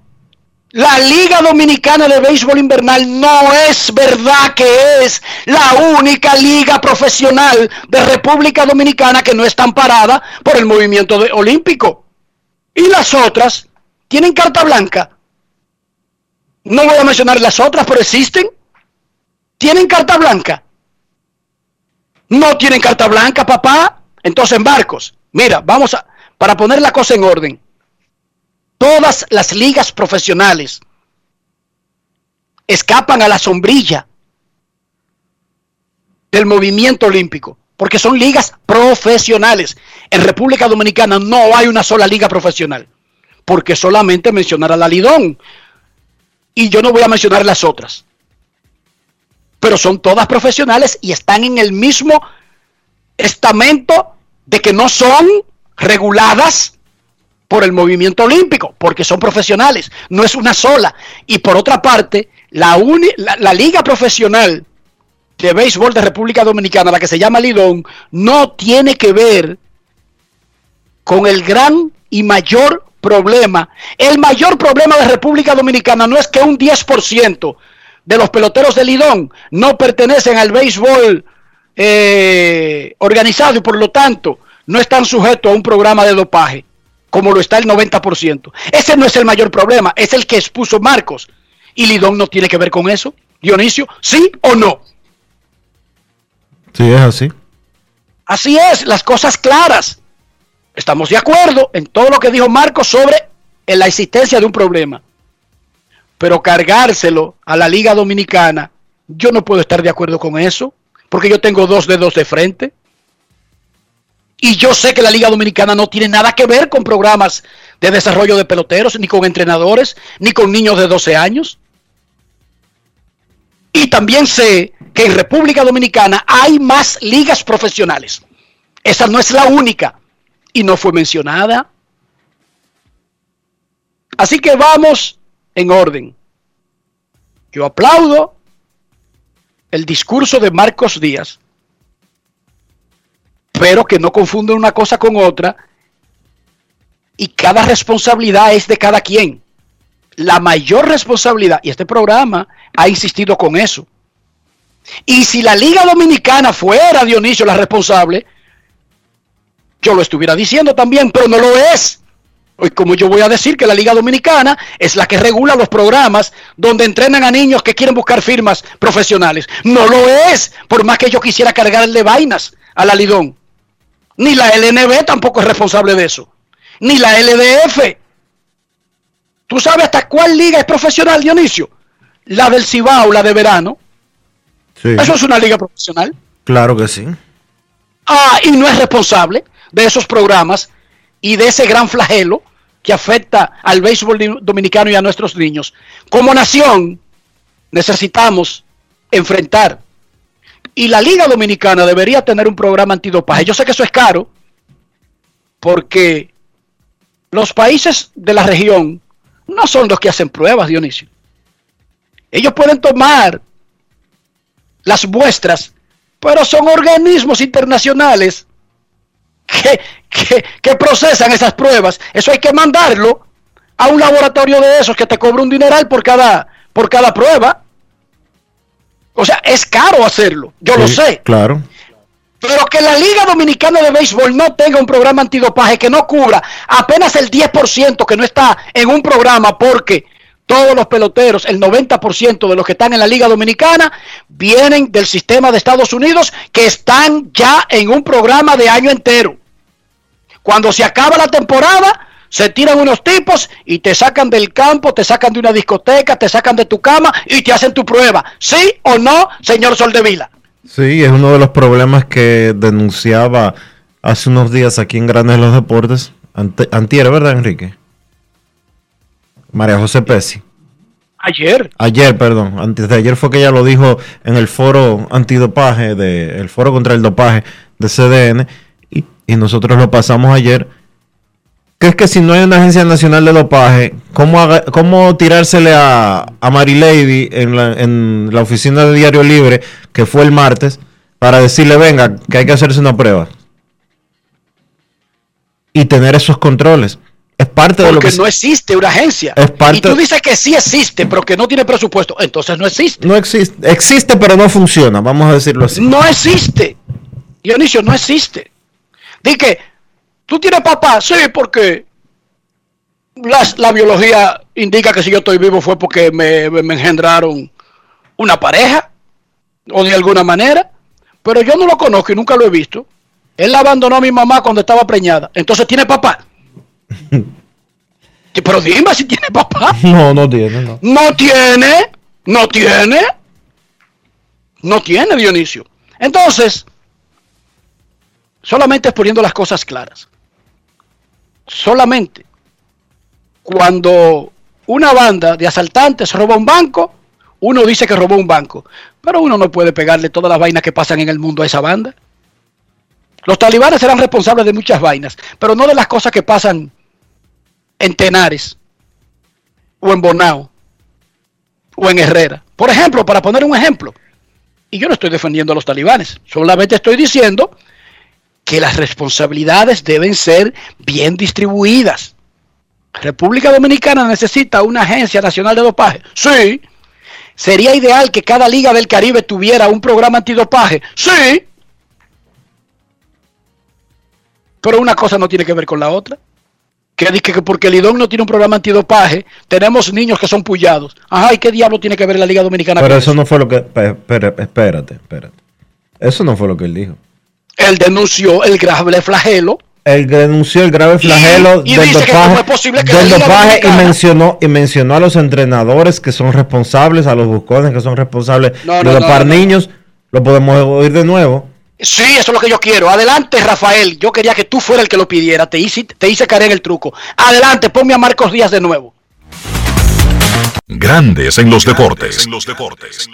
la Liga Dominicana de Béisbol Invernal no es verdad que es la única liga profesional de República Dominicana que no está amparada por el movimiento olímpico. Y las otras tienen carta blanca. No voy a mencionar las otras, pero existen. ¿Tienen carta blanca? No tienen carta blanca, papá. Entonces, Marcos, Mira, vamos a, para poner la cosa en orden, todas las ligas profesionales escapan a la sombrilla del movimiento olímpico, porque son ligas profesionales. En República Dominicana no hay una sola liga profesional, porque solamente mencionar a la Lidón, y yo no voy a mencionar las otras, pero son todas profesionales y están en el mismo estamento de que no son reguladas por el movimiento olímpico, porque son profesionales, no es una sola. Y por otra parte, la, la, liga profesional de béisbol de República Dominicana, la que se llama Lidón, no tiene que ver con el gran y mayor problema. El mayor problema de República Dominicana no es que un 10% de los peloteros de Lidón no pertenecen al béisbol eh, organizado y por lo tanto no están sujetos a un programa de dopaje, como lo está el 90%. Ese no es el mayor problema, es el que expuso Marcos. ¿Y Lidón no tiene que ver con eso? Dionisio, ¿sí o no? Sí, es así. Así es, las cosas claras. Estamos de acuerdo en todo lo que dijo Marcos sobre la existencia de un problema. Pero cargárselo a la Liga Dominicana, yo no puedo estar de acuerdo con eso porque yo tengo dos dedos de frente. Y yo sé que la Liga Dominicana no tiene nada que ver con programas de desarrollo de peloteros, ni con entrenadores, ni con niños de 12 años. Y también sé que en República Dominicana hay más ligas profesionales. Esa no es la única y no fue mencionada. Así que vamos en orden. Yo aplaudo el discurso de Marcos Díaz, pero que no confunden una cosa con otra y cada responsabilidad es de cada quien. La mayor responsabilidad, y este programa ha insistido con eso. Y si la Liga Dominicana fuera Dionisio la responsable, yo lo estuviera diciendo también, pero no lo es. Hoy, como yo voy a decir que la Liga Dominicana es la que regula los programas donde entrenan a niños que quieren buscar firmas profesionales. No lo es, por más que yo quisiera cargarle vainas a la Lidón. Ni la LNB tampoco es responsable de eso. Ni la LDF. ¿Tú sabes hasta cuál liga es profesional, Dionisio? La del Cibao, la de verano. Eso es una liga profesional. Claro que sí. Ah, y no es responsable de esos programas y de ese gran flagelo que afecta al béisbol dominicano y a nuestros niños. Como nación necesitamos enfrentar. Y la Liga Dominicana debería tener un programa antidopaje. Yo sé que eso es caro, porque los países de la región no son los que hacen pruebas, Dionisio. Ellos pueden tomar las muestras, pero son organismos internacionales que, que, procesan esas pruebas. Eso hay que mandarlo a un laboratorio de esos que te cobra un dineral por cada, por cada prueba. O sea, es caro hacerlo, yo lo sé. Claro. Pero que la Liga Dominicana de Béisbol no tenga un programa antidopaje que no cubra apenas el 10% que no está en un programa porque todos los peloteros, el 90% de los que están en la Liga Dominicana, vienen del sistema de Estados Unidos que están ya en un programa de año entero. Cuando se acaba la temporada, se tiran unos tipos y te sacan del campo, te sacan de una discoteca, te sacan de tu cama y te hacen tu prueba. ¿Sí o no, señor Soldevila? Sí, es uno de los problemas que denunciaba hace unos días aquí en Grandes los Deportes. antier, ¿verdad, Enrique? María José Pesi. Ayer. Ayer, perdón. Antes de ayer fue que ella lo dijo en el foro antidopaje, de, el foro contra el dopaje de CDN y nosotros lo pasamos ayer, que es que si no hay una agencia nacional de dopaje, ¿cómo, cómo tirársele a, a Mary Lady en la, en la oficina de Diario Libre, que fue el martes, para decirle, venga, que hay que hacerse una prueba? Y tener esos controles. Es parte de lo que no existe una agencia. Es parte y tú dices que sí existe, pero que no tiene presupuesto. Entonces no existe. No existe. Existe, pero no funciona. Vamos a decirlo así. No existe. Dionisio, no existe. Di que, ¿tú tienes papá? Sí, porque la biología indica que si yo estoy vivo fue porque me, engendraron una pareja o de alguna manera, pero yo no lo conozco y nunca lo he visto. Él abandonó a mi mamá cuando estaba preñada. Entonces tiene papá. pero dime si tiene papá. No, no tiene. No. no tiene. No tiene. No tiene, Dionisio. Entonces, Solamente es poniendo las cosas claras. Solamente cuando una banda de asaltantes roba un banco, uno dice que robó un banco, pero uno no puede pegarle todas las vainas que pasan en el mundo a esa banda. Los talibanes serán responsables de muchas vainas, pero no de las cosas que pasan en Tenares o en Bonao o en Herrera. Por ejemplo, para poner un ejemplo, y yo no estoy defendiendo a los talibanes, solamente estoy diciendo que las responsabilidades deben ser bien distribuidas. República Dominicana necesita una agencia nacional de dopaje. Sí. Sería ideal que cada liga del Caribe tuviera un programa antidopaje. Sí. Pero una cosa no tiene que ver con la otra. Que dice que porque el IDON no tiene un programa antidopaje, tenemos niños que son pullados. Ajá, ¿y qué diablo tiene que ver la Liga Dominicana? Pero eso no fue lo que... Espérate, espérate. Eso no fue lo que él dijo él denunció el grave flagelo. Él denunció el grave flagelo del dopaje, y mencionó y mencionó a los entrenadores que son responsables, a los buscones que son responsables de dopar niños. Lo podemos oír de nuevo. Sí, eso es lo que yo quiero. Adelante, Rafael. Yo quería que tú fuera el que lo pidiera. Te hice, te hice caer en el truco. Adelante, ponme a Marcos Díaz de nuevo. Grandes en los deportes. En los deportes.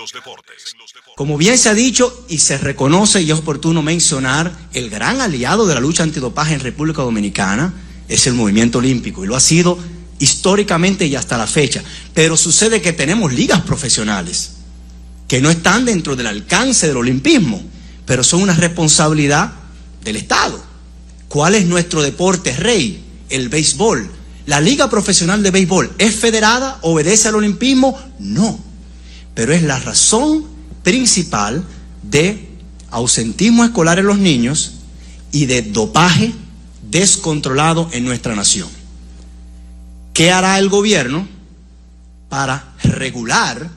Como bien se ha dicho y se reconoce y es oportuno mencionar, el gran aliado de la lucha antidopaje en República Dominicana es el movimiento olímpico y lo ha sido históricamente y hasta la fecha. Pero sucede que tenemos ligas profesionales que no están dentro del alcance del olimpismo, pero son una responsabilidad del Estado. ¿Cuál es nuestro deporte rey? El béisbol. ¿La Liga Profesional de Béisbol es federada? ¿Obedece al olimpismo? No. Pero es la razón principal de ausentismo escolar en los niños y de dopaje descontrolado en nuestra nación. ¿Qué hará el gobierno para regular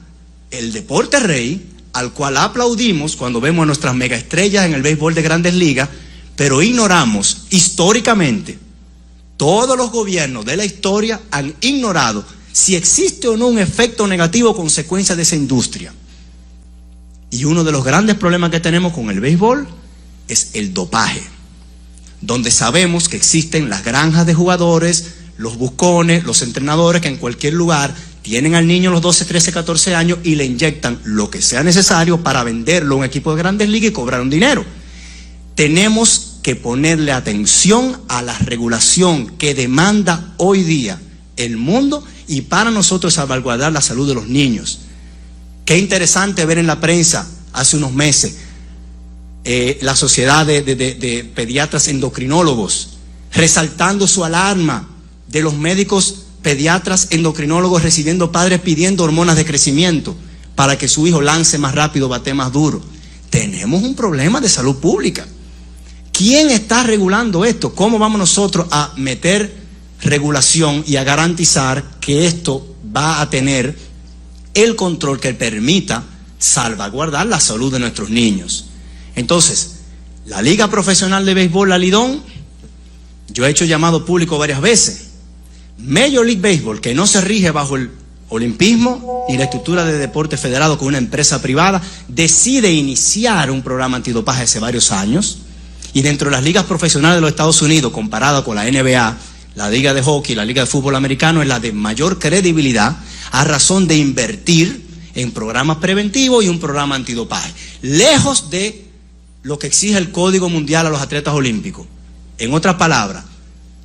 el deporte rey al cual aplaudimos cuando vemos a nuestras megaestrellas en el béisbol de grandes ligas, pero ignoramos históricamente, todos los gobiernos de la historia han ignorado si existe o no un efecto negativo consecuencia de esa industria. Y uno de los grandes problemas que tenemos con el béisbol es el dopaje, donde sabemos que existen las granjas de jugadores, los buscones, los entrenadores que en cualquier lugar tienen al niño los 12, 13, 14 años y le inyectan lo que sea necesario para venderlo a un equipo de grandes ligas y cobrar un dinero. Tenemos que ponerle atención a la regulación que demanda hoy día el mundo y para nosotros salvaguardar la salud de los niños. Qué interesante ver en la prensa hace unos meses eh, la sociedad de, de- pediatras endocrinólogos resaltando su alarma de los médicos pediatras endocrinólogos recibiendo padres pidiendo hormonas de crecimiento para que su hijo lance más rápido, bate más duro. Tenemos un problema de salud pública. ¿Quién está regulando esto? ¿Cómo vamos nosotros a meter regulación y a garantizar que esto va a tener el control que permita salvaguardar la salud de nuestros niños? Entonces, la Liga Profesional de Béisbol, la Lidón, yo he hecho llamado público varias veces. Major League Baseball, que no se rige bajo el olimpismo ni la estructura de deporte federado con una empresa privada, decide iniciar un programa antidopaje hace varios años. Y dentro de las ligas profesionales de los Estados Unidos, comparada con la NBA, la liga de hockey, la liga de fútbol americano, es la de mayor credibilidad a razón de invertir en programas preventivos y un programa antidopaje. Lejos de lo que exige el Código Mundial a los atletas olímpicos. En otras palabras,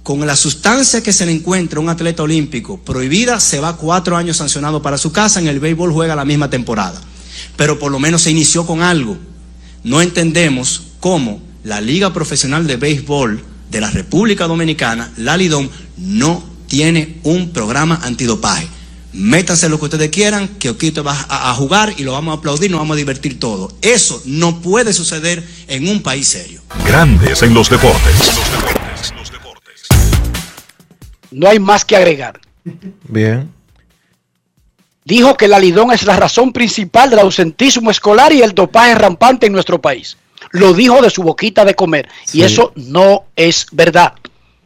con la sustancia que se le encuentra a un atleta olímpico prohibida, se va cuatro años sancionado para su casa, en el béisbol juega la misma temporada. Pero por lo menos se inició con algo. No entendemos cómo la Liga Profesional de Béisbol de la República Dominicana, la Lidón, no tiene un programa antidopaje. Métanse lo que ustedes quieran, que Oquito va a, a jugar y lo vamos a aplaudir, nos vamos a divertir todo. Eso no puede suceder en un país serio. Grandes en los deportes. Los deportes, los deportes. No hay más que agregar. Bien. Dijo que la Lidón es la razón principal del ausentismo escolar y el dopaje rampante en nuestro país. Lo dijo de su boquita de comer. Sí. Y eso no es verdad.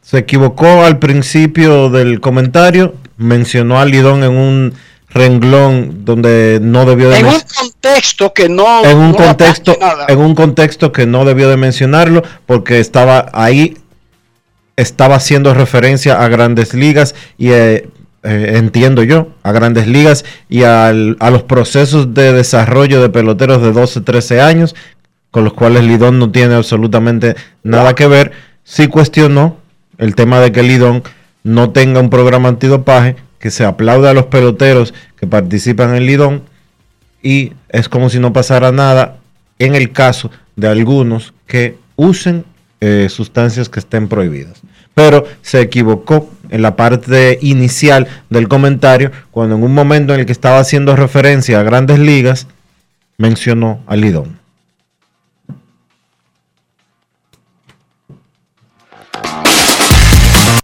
Se equivocó al principio del comentario. Mencionó a Lidón en un renglón donde no debió de En un contexto que no. en un no contexto nada. en un contexto que no debió de mencionarlo porque estaba ahí estaba haciendo referencia a grandes ligas y eh, eh, entiendo yo a grandes ligas y al- a los procesos de desarrollo de peloteros de 12 13 años con los cuales Lidón no tiene absolutamente nada que ver sí cuestionó el tema de que Lidón no tenga un programa antidopaje que se aplaude a los peloteros que participan en Lidón y es como si no pasara nada en el caso de algunos que usen eh, sustancias que estén prohibidas. Pero se equivocó en la parte inicial del comentario cuando en un momento en el que estaba haciendo referencia a grandes ligas mencionó a Lidón.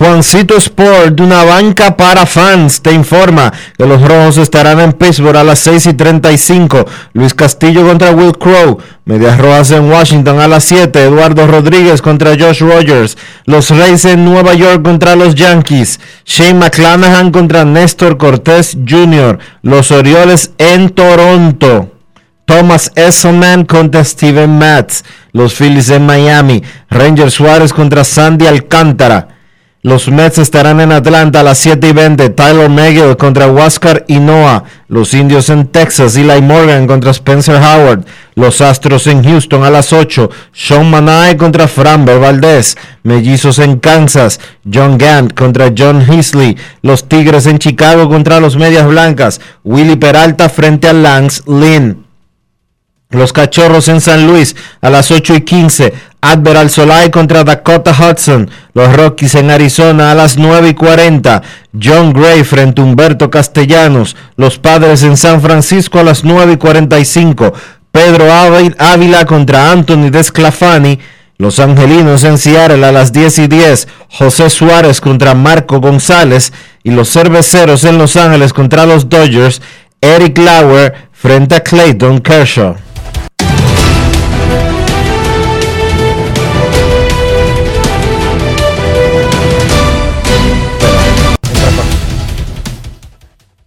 Juancito Sport, de una banca para fans, te informa que los rojos estarán en Pittsburgh a las 6 y 35. Luis Castillo contra Will Crow. Medias Rojas en Washington a las 7. Eduardo Rodríguez contra Josh Rogers. Los Rays en Nueva York contra los Yankees. Shane McClanahan contra Néstor Cortés Jr. Los Orioles en Toronto. Thomas Esselman contra Steven Matz. Los Phillies en Miami. Ranger Suárez contra Sandy Alcántara. Los Mets estarán en Atlanta a las 7 y 20. Tyler Megill contra Huáscar Inoa. Los Indios en Texas. Eli Morgan contra Spencer Howard. Los Astros en Houston a las 8. Sean Manae contra Framber Valdez. Mellizos en Kansas. John Gant contra John Heasley. Los Tigres en Chicago contra los Medias Blancas. Willy Peralta frente a Lance Lynn. Los Cachorros en San Luis a las 8 y 15. Admiral Solai contra Dakota Hudson. Los Rockies en Arizona a las 9 y 40. John Gray frente a Humberto Castellanos. Los Padres en San Francisco a las 9 y 45. Pedro Ávi- Ávila contra Anthony Desclafani. Los Angelinos en Seattle a las 10 y 10. José Suárez contra Marco González. Y los Cerveceros en Los Ángeles contra los Dodgers. Eric Lauer frente a Clayton Kershaw.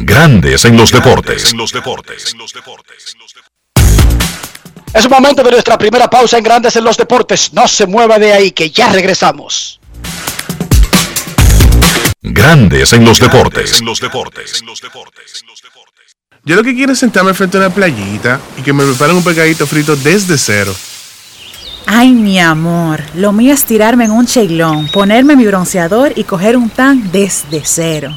Grandes en los deportes. Es un momento de nuestra primera pausa en Grandes en los Deportes. No se mueva de ahí, que ya regresamos. Grandes en los deportes. Yo lo que quiero es sentarme frente a una playita y que me preparen un pecadito frito desde cero. Ay, mi amor, lo mío es tirarme en un cheilón, ponerme mi bronceador y coger un tan desde cero.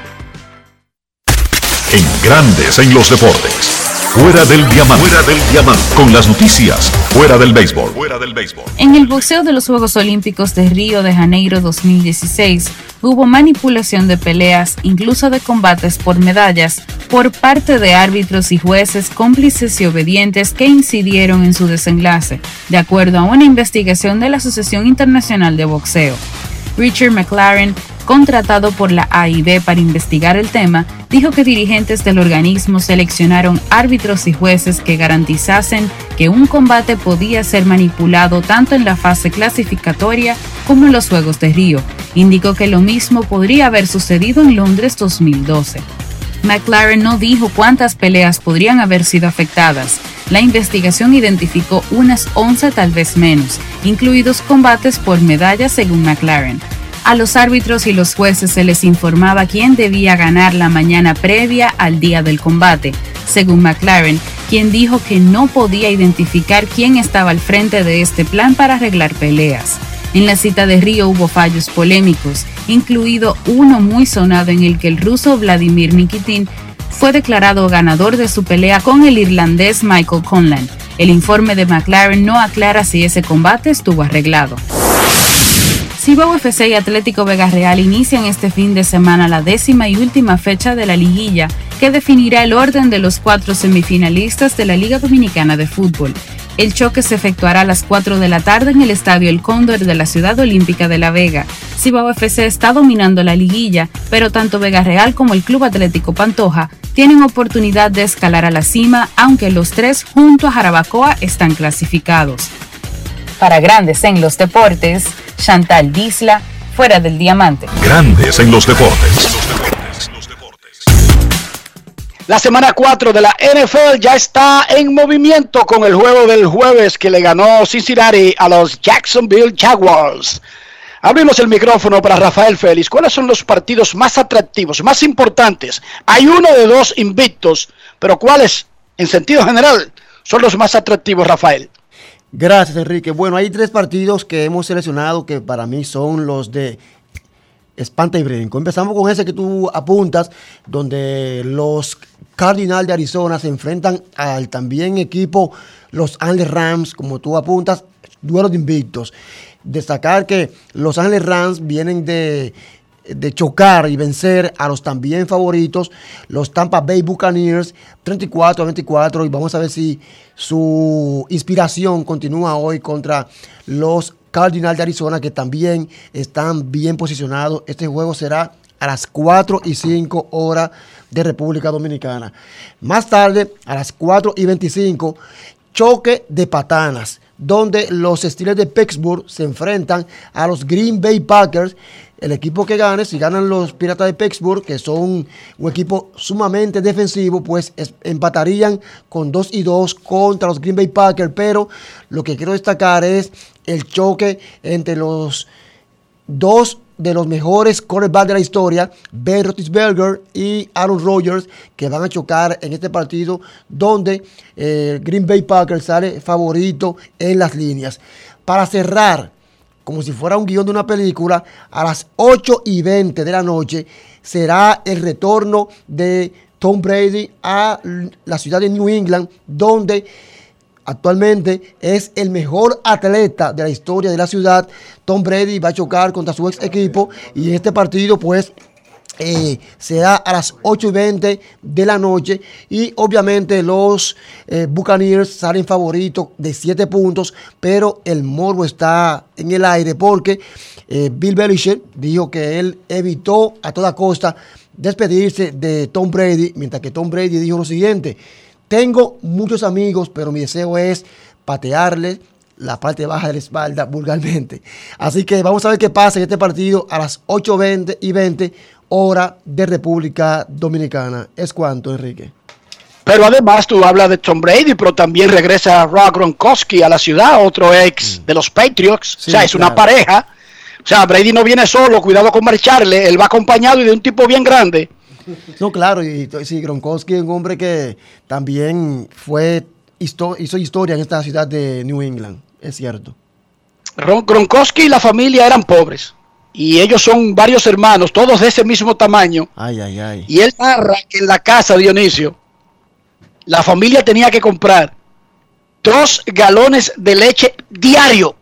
En Grandes en los deportes. Fuera del diamante. Fuera del diamante. Con las noticias. Fuera del béisbol. Fuera del béisbol. En el boxeo de los Juegos Olímpicos de Río de Janeiro 2016 hubo manipulación de peleas, incluso de combates por medallas, por parte de árbitros y jueces cómplices y obedientes que incidieron en su desenlace, de acuerdo a una investigación de la Asociación Internacional de Boxeo. Richard McLaren, contratado por la AIB para investigar el tema, dijo que dirigentes del organismo seleccionaron árbitros y jueces que garantizasen que un combate podía ser manipulado tanto en la fase clasificatoria como en los Juegos de Río. Indicó que lo mismo podría haber sucedido en Londres 2012. McLaren no dijo cuántas peleas podrían haber sido afectadas. La investigación identificó unas 11 tal vez menos, incluidos combates por medallas según McLaren. A los árbitros y los jueces se les informaba quién debía ganar la mañana previa al día del combate, según McLaren, quien dijo que no podía identificar quién estaba al frente de este plan para arreglar peleas. En la cita de Río hubo fallos polémicos, incluido uno muy sonado en el que el ruso Vladimir Nikitin fue declarado ganador de su pelea con el irlandés Michael Conlan. El informe de McLaren no aclara si ese combate estuvo arreglado. Cibao FC y Atlético Vega Real inician este fin de semana la décima y última fecha de la liguilla que definirá el orden de los cuatro semifinalistas de la Liga Dominicana de Fútbol. El choque se efectuará a las 4 de la tarde en el Estadio El Cóndor de la Ciudad Olímpica de La Vega. Cibao FC está dominando la liguilla, pero tanto Vega Real como el Club Atlético Pantoja tienen oportunidad de escalar a la cima, aunque los tres junto a Jarabacoa están clasificados. Para grandes en los deportes, Chantal Disla, fuera del diamante. Grandes en los deportes. La semana 4 de la NFL ya está en movimiento con el juego del jueves que le ganó Cincinnati a los Jacksonville Jaguars. Abrimos el micrófono para Rafael Félix. ¿Cuáles son los partidos más atractivos, más importantes? Hay uno de dos invictos, pero ¿cuáles, en sentido general, son los más atractivos, Rafael? Gracias, Enrique. Bueno, hay tres partidos que hemos seleccionado que para mí son los de espanta y brinco. Empezamos con ese que tú apuntas, donde los Cardinals de Arizona se enfrentan al también equipo Los Angeles Rams, como tú apuntas, duelo de invictos. Destacar que Los Angeles Rams vienen de, de chocar y vencer a los también favoritos, los Tampa Bay Buccaneers, 34 a 24, y vamos a ver si su inspiración continúa hoy contra los Cardinals de Arizona, que también están bien posicionados. Este juego será a las 4 y 5 horas de República Dominicana. Más tarde, a las 4 y 25, choque de patanas, donde los Steelers de Pittsburgh se enfrentan a los Green Bay Packers. El equipo que gane, si ganan los Piratas de Pittsburgh, que son un equipo sumamente defensivo, pues es- empatarían con 2 y 2 contra los Green Bay Packers. Pero lo que quiero destacar es el choque entre los dos de los mejores quarterbacks de la historia, Ben Roethlisberger y Aaron Rodgers, que van a chocar en este partido donde eh, Green Bay Packers sale favorito en las líneas. Para cerrar, como si fuera un guion de una película, a las 8 y 20 de la noche será el retorno de Tom Brady a la ciudad de New England, donde actualmente es el mejor atleta de la historia de la ciudad. Tom Brady va a chocar contra su ex equipo y este partido pues eh, será a las 8 y 20 de la noche y obviamente los eh, Buccaneers salen favoritos de 7 puntos, pero el morbo está en el aire porque eh, Bill Belichick dijo que él evitó a toda costa despedirse de Tom Brady, mientras que Tom Brady dijo lo siguiente, tengo muchos amigos, pero mi deseo es patearle la parte baja de la espalda vulgarmente. Así que vamos a ver qué pasa en este partido a las 8.20 y 20 hora de República Dominicana. ¿Es cuánto, Enrique? Pero además tú hablas de Tom Brady, pero también regresa Rob Gronkowski a la ciudad, otro ex de los Patriots. Sí, o sea, es una pareja. O sea, Brady no viene solo, cuidado con marcharle, él va acompañado y de un tipo bien grande. No, claro, y sí, Gronkowski es un hombre que también fue hizo historia en esta ciudad de New England, es cierto. Ron- Gronkowski y la familia eran pobres. Y ellos son varios hermanos, todos de ese mismo tamaño. Ay, ay, ay. Y él narra que en la casa, Dionisio, la familia tenía que comprar dos galones de leche diario.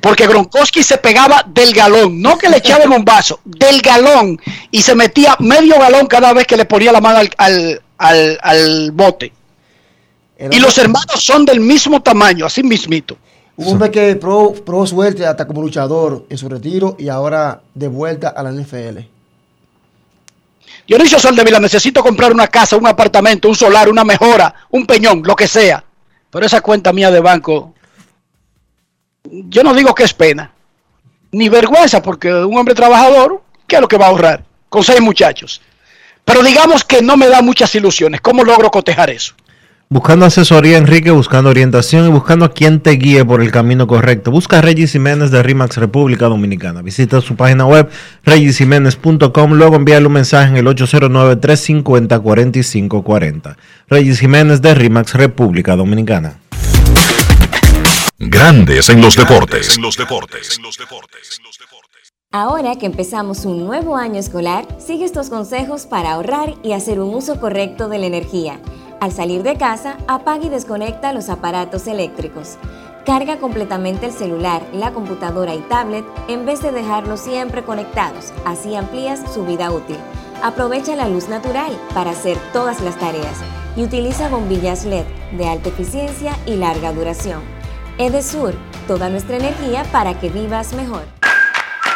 Porque Gronkowski se pegaba del galón, no que le echaba en un vaso, del galón. Y se metía medio galón cada vez que le ponía la mano al, al- al- al bote. Y los hermanos son del mismo tamaño, así mismito. Un hombre que probó, probó suerte hasta como luchador en su retiro y ahora de vuelta a la NFL. Dionisio Soldevila, necesito comprar una casa, un apartamento, un solar, una mejora, un peñón, lo que sea. Pero esa cuenta mía de banco, yo no digo que es pena, ni vergüenza, porque un hombre trabajador, ¿qué es lo que va a ahorrar? Con seis muchachos. Pero digamos que no me da muchas ilusiones. ¿Cómo logro cotejar eso? Buscando asesoría, Enrique, buscando orientación y buscando a quien te guíe por el camino correcto. Busca a Regis Jiménez de RIMAX República Dominicana. Visita su página web regisjiménez.com. Luego envíale un mensaje en el 809-350-4540. Regis Jiménez de RIMAX República Dominicana. Grandes en los deportes. Ahora que empezamos un nuevo año escolar, sigue estos consejos para ahorrar y hacer un uso correcto de la energía. Al salir de casa, apaga y desconecta los aparatos eléctricos. Carga completamente el celular, la computadora y tablet en vez de dejarlos siempre conectados, así amplías su vida útil. Aprovecha la luz natural para hacer todas las tareas y utiliza bombillas LED de alta eficiencia y larga duración. Edesur, toda nuestra energía para que vivas mejor.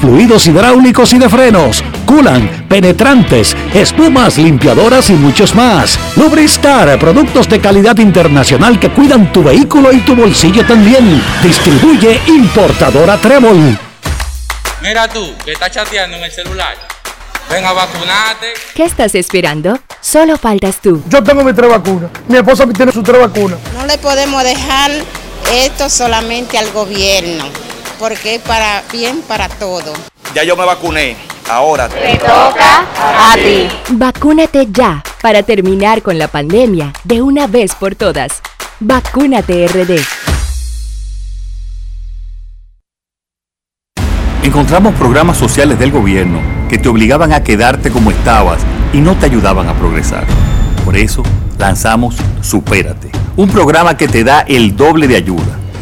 fluidos hidráulicos y de frenos, culan, penetrantes, espumas, limpiadoras y muchos más. Lubristar, productos de calidad internacional que cuidan tu vehículo y tu bolsillo también. Distribuye importadora Trébol. Mira tú, que estás chateando en el celular. Ven a vacunarte. ¿Qué estás esperando? Solo faltas tú. Yo tengo mi tres vacunas. Mi esposa tiene su tres vacunas. No le podemos dejar esto solamente al gobierno porque es para bien para todo. Ya yo me vacuné, ahora te toca a ti. Vacúnate ya para terminar con la pandemia de una vez por todas. Vacúnate RD. Encontramos programas sociales del gobierno que te obligaban a quedarte como estabas y no te ayudaban a progresar. Por eso lanzamos Supérate, un programa que te da el doble de ayuda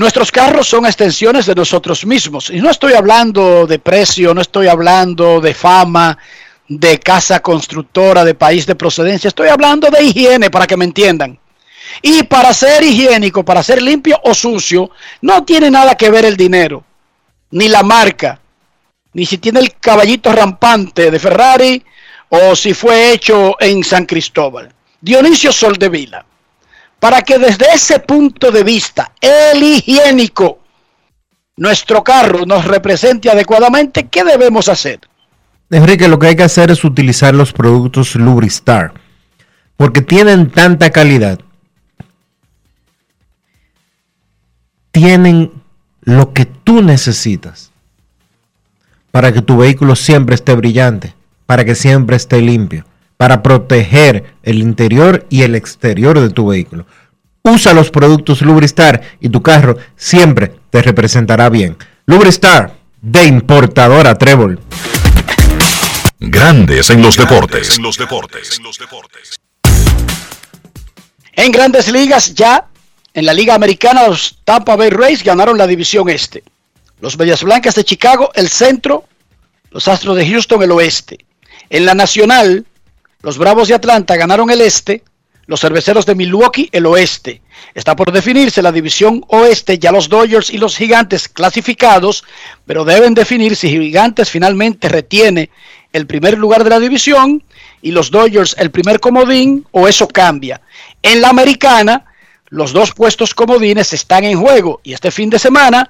Nuestros carros son extensiones de nosotros mismos. Y no estoy hablando de precio, no estoy hablando de fama, de casa constructora, de país de procedencia. Estoy hablando de higiene para que me entiendan. Y para ser higiénico, para ser limpio o sucio, no tiene nada que ver el dinero, ni la marca, ni si tiene el caballito rampante de Ferrari o si fue hecho en San Cristóbal. Dionisio Soldevila para que desde ese punto de vista, el higiénico, nuestro carro nos represente adecuadamente, ¿qué debemos hacer? Enrique, lo que hay que hacer es utilizar los productos Lubristar, porque tienen tanta calidad, tienen lo que tú necesitas para que tu vehículo siempre esté brillante, para que siempre esté limpio para proteger el interior y el exterior de tu vehículo. Usa los productos Lubristar y tu carro siempre te representará bien. Lubristar de importadora Trébol. Grandes en los deportes. En los deportes. En grandes ligas ya, en la Liga Americana, los Tampa Bay Rays ganaron la división este. Los Bellas Blancas de Chicago, el centro. Los Astros de Houston, el oeste. En la Nacional, los Bravos de Atlanta ganaron el este, los Cerveceros de Milwaukee el oeste. Está por definirse la división oeste, ya los Dodgers y los Gigantes clasificados, pero deben definir si Gigantes finalmente retiene el primer lugar de la división y los Dodgers el primer comodín o eso cambia. En la americana, los dos puestos comodines están en juego y este fin de semana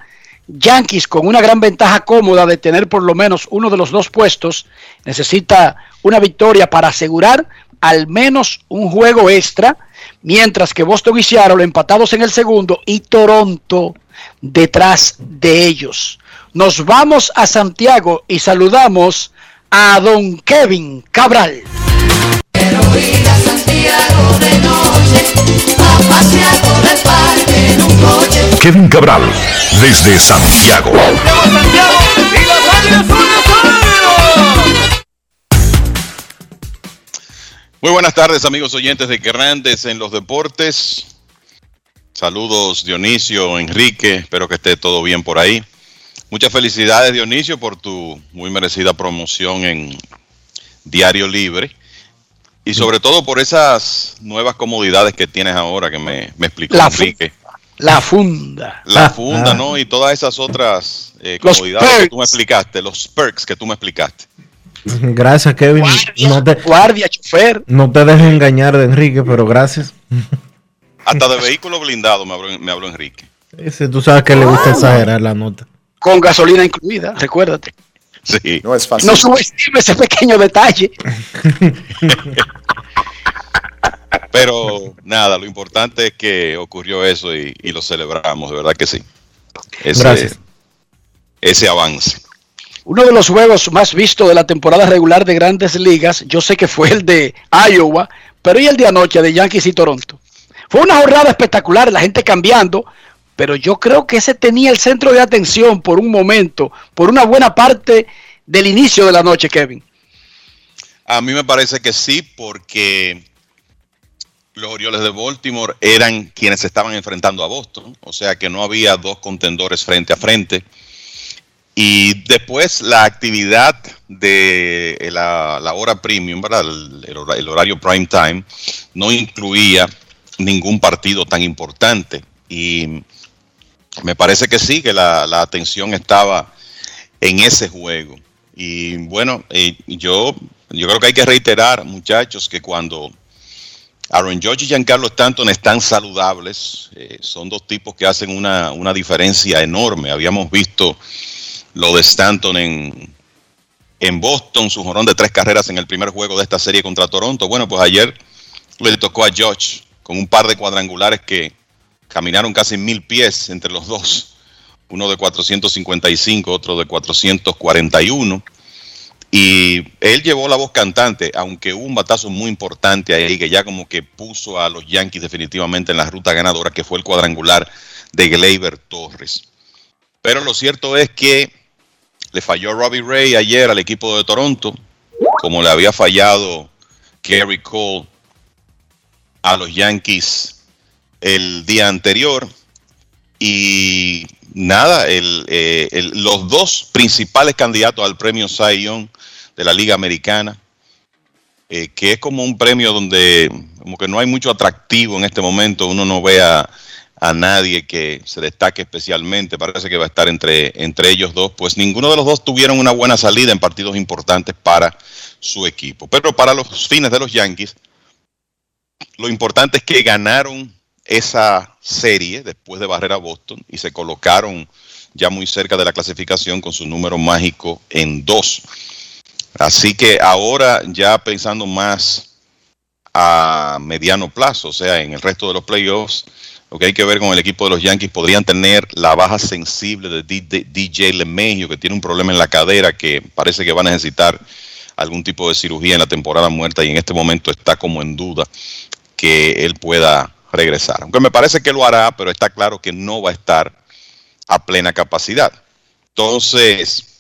Yankees con una gran ventaja cómoda de tener por lo menos uno de los dos puestos necesita una victoria para asegurar al menos un juego extra, mientras que Boston y Seattle empatados en el segundo y Toronto detrás de ellos. Nos vamos a Santiago y saludamos a don Kevin Cabral. Kevin Cabral, desde Santiago. Muy buenas tardes amigos oyentes de Grandes en los Deportes. Saludos Dionisio, Enrique, espero que esté todo bien por ahí. Muchas felicidades Dionisio por tu muy merecida promoción en Diario Libre y sobre todo por esas nuevas comodidades que tienes ahora que me, me explicó Enrique. La funda. La ah, funda, ah. ¿no? Y todas esas otras eh, comodidades que tú me explicaste, los perks que tú me explicaste. Gracias, Kevin. Guardia, no te, chofer. No te dejes engañar de Enrique, pero gracias. Hasta de vehículo blindado me habló, me habló Enrique. Ese, tú sabes que le gusta exagerar la nota. Con gasolina incluida, recuérdate. Sí. No es fácil. No subestime ese pequeño detalle. Pero nada, lo importante es que ocurrió eso y, y lo celebramos, de verdad que sí. Ese, Gracias. ese avance. Uno de los juegos más vistos de la temporada regular de grandes ligas, yo sé que fue el de Iowa, pero y el de anoche de Yankees y Toronto. Fue una jornada espectacular, la gente cambiando, pero yo creo que ese tenía el centro de atención por un momento, por una buena parte del inicio de la noche, Kevin. A mí me parece que sí, porque los Orioles de Baltimore eran quienes estaban enfrentando a Boston, o sea que no había dos contendores frente a frente. Y después la actividad de la, la hora premium, ¿verdad? El, el hora- el horario prime time, no incluía ningún partido tan importante. Y me parece que sí, que la, la atención estaba en ese juego. Y bueno, eh, yo, yo creo que hay que reiterar, muchachos, que cuando Aaron Judge y Giancarlo Stanton están saludables, eh, son dos tipos que hacen una, una diferencia enorme. Habíamos visto lo de Stanton en, en Boston, su jorón de tres carreras en el primer juego de esta serie contra Toronto. Bueno, pues ayer le tocó a Judge con un par de cuadrangulares que caminaron casi mil pies entre los dos. Uno de 455, otro de 441. Y él llevó la voz cantante, aunque hubo un batazo muy importante ahí que ya como que puso a los Yankees definitivamente en la ruta ganadora, que fue el cuadrangular de Gleyber Torres. Pero lo cierto es que le falló Robbie Ray ayer al equipo de Toronto, como le había fallado Gary Cole a los Yankees el día anterior. Y nada, el, eh, el- los dos principales candidatos al premio Cy Young de la Liga Americana, eh, que es como un premio donde como que no hay mucho atractivo en este momento, uno no ve a, a nadie que se destaque especialmente, parece que va a estar entre, entre ellos dos, pues ninguno de los dos tuvieron una buena salida en partidos importantes para su equipo. Pero para los fines de los Yankees, lo importante es que ganaron esa serie después de barrer a Boston y se colocaron ya muy cerca de la clasificación con su número mágico en dos. Así que ahora ya pensando más a mediano plazo, o sea, en el resto de los playoffs, lo que hay que ver con el equipo de los Yankees, podrían tener la baja sensible de DJ LeMahieu, que tiene un problema en la cadera que parece que va a necesitar algún tipo de cirugía en la temporada muerta y en este momento está como en duda que él pueda regresar. Aunque me parece que lo hará, pero está claro que no va a estar a plena capacidad. Entonces,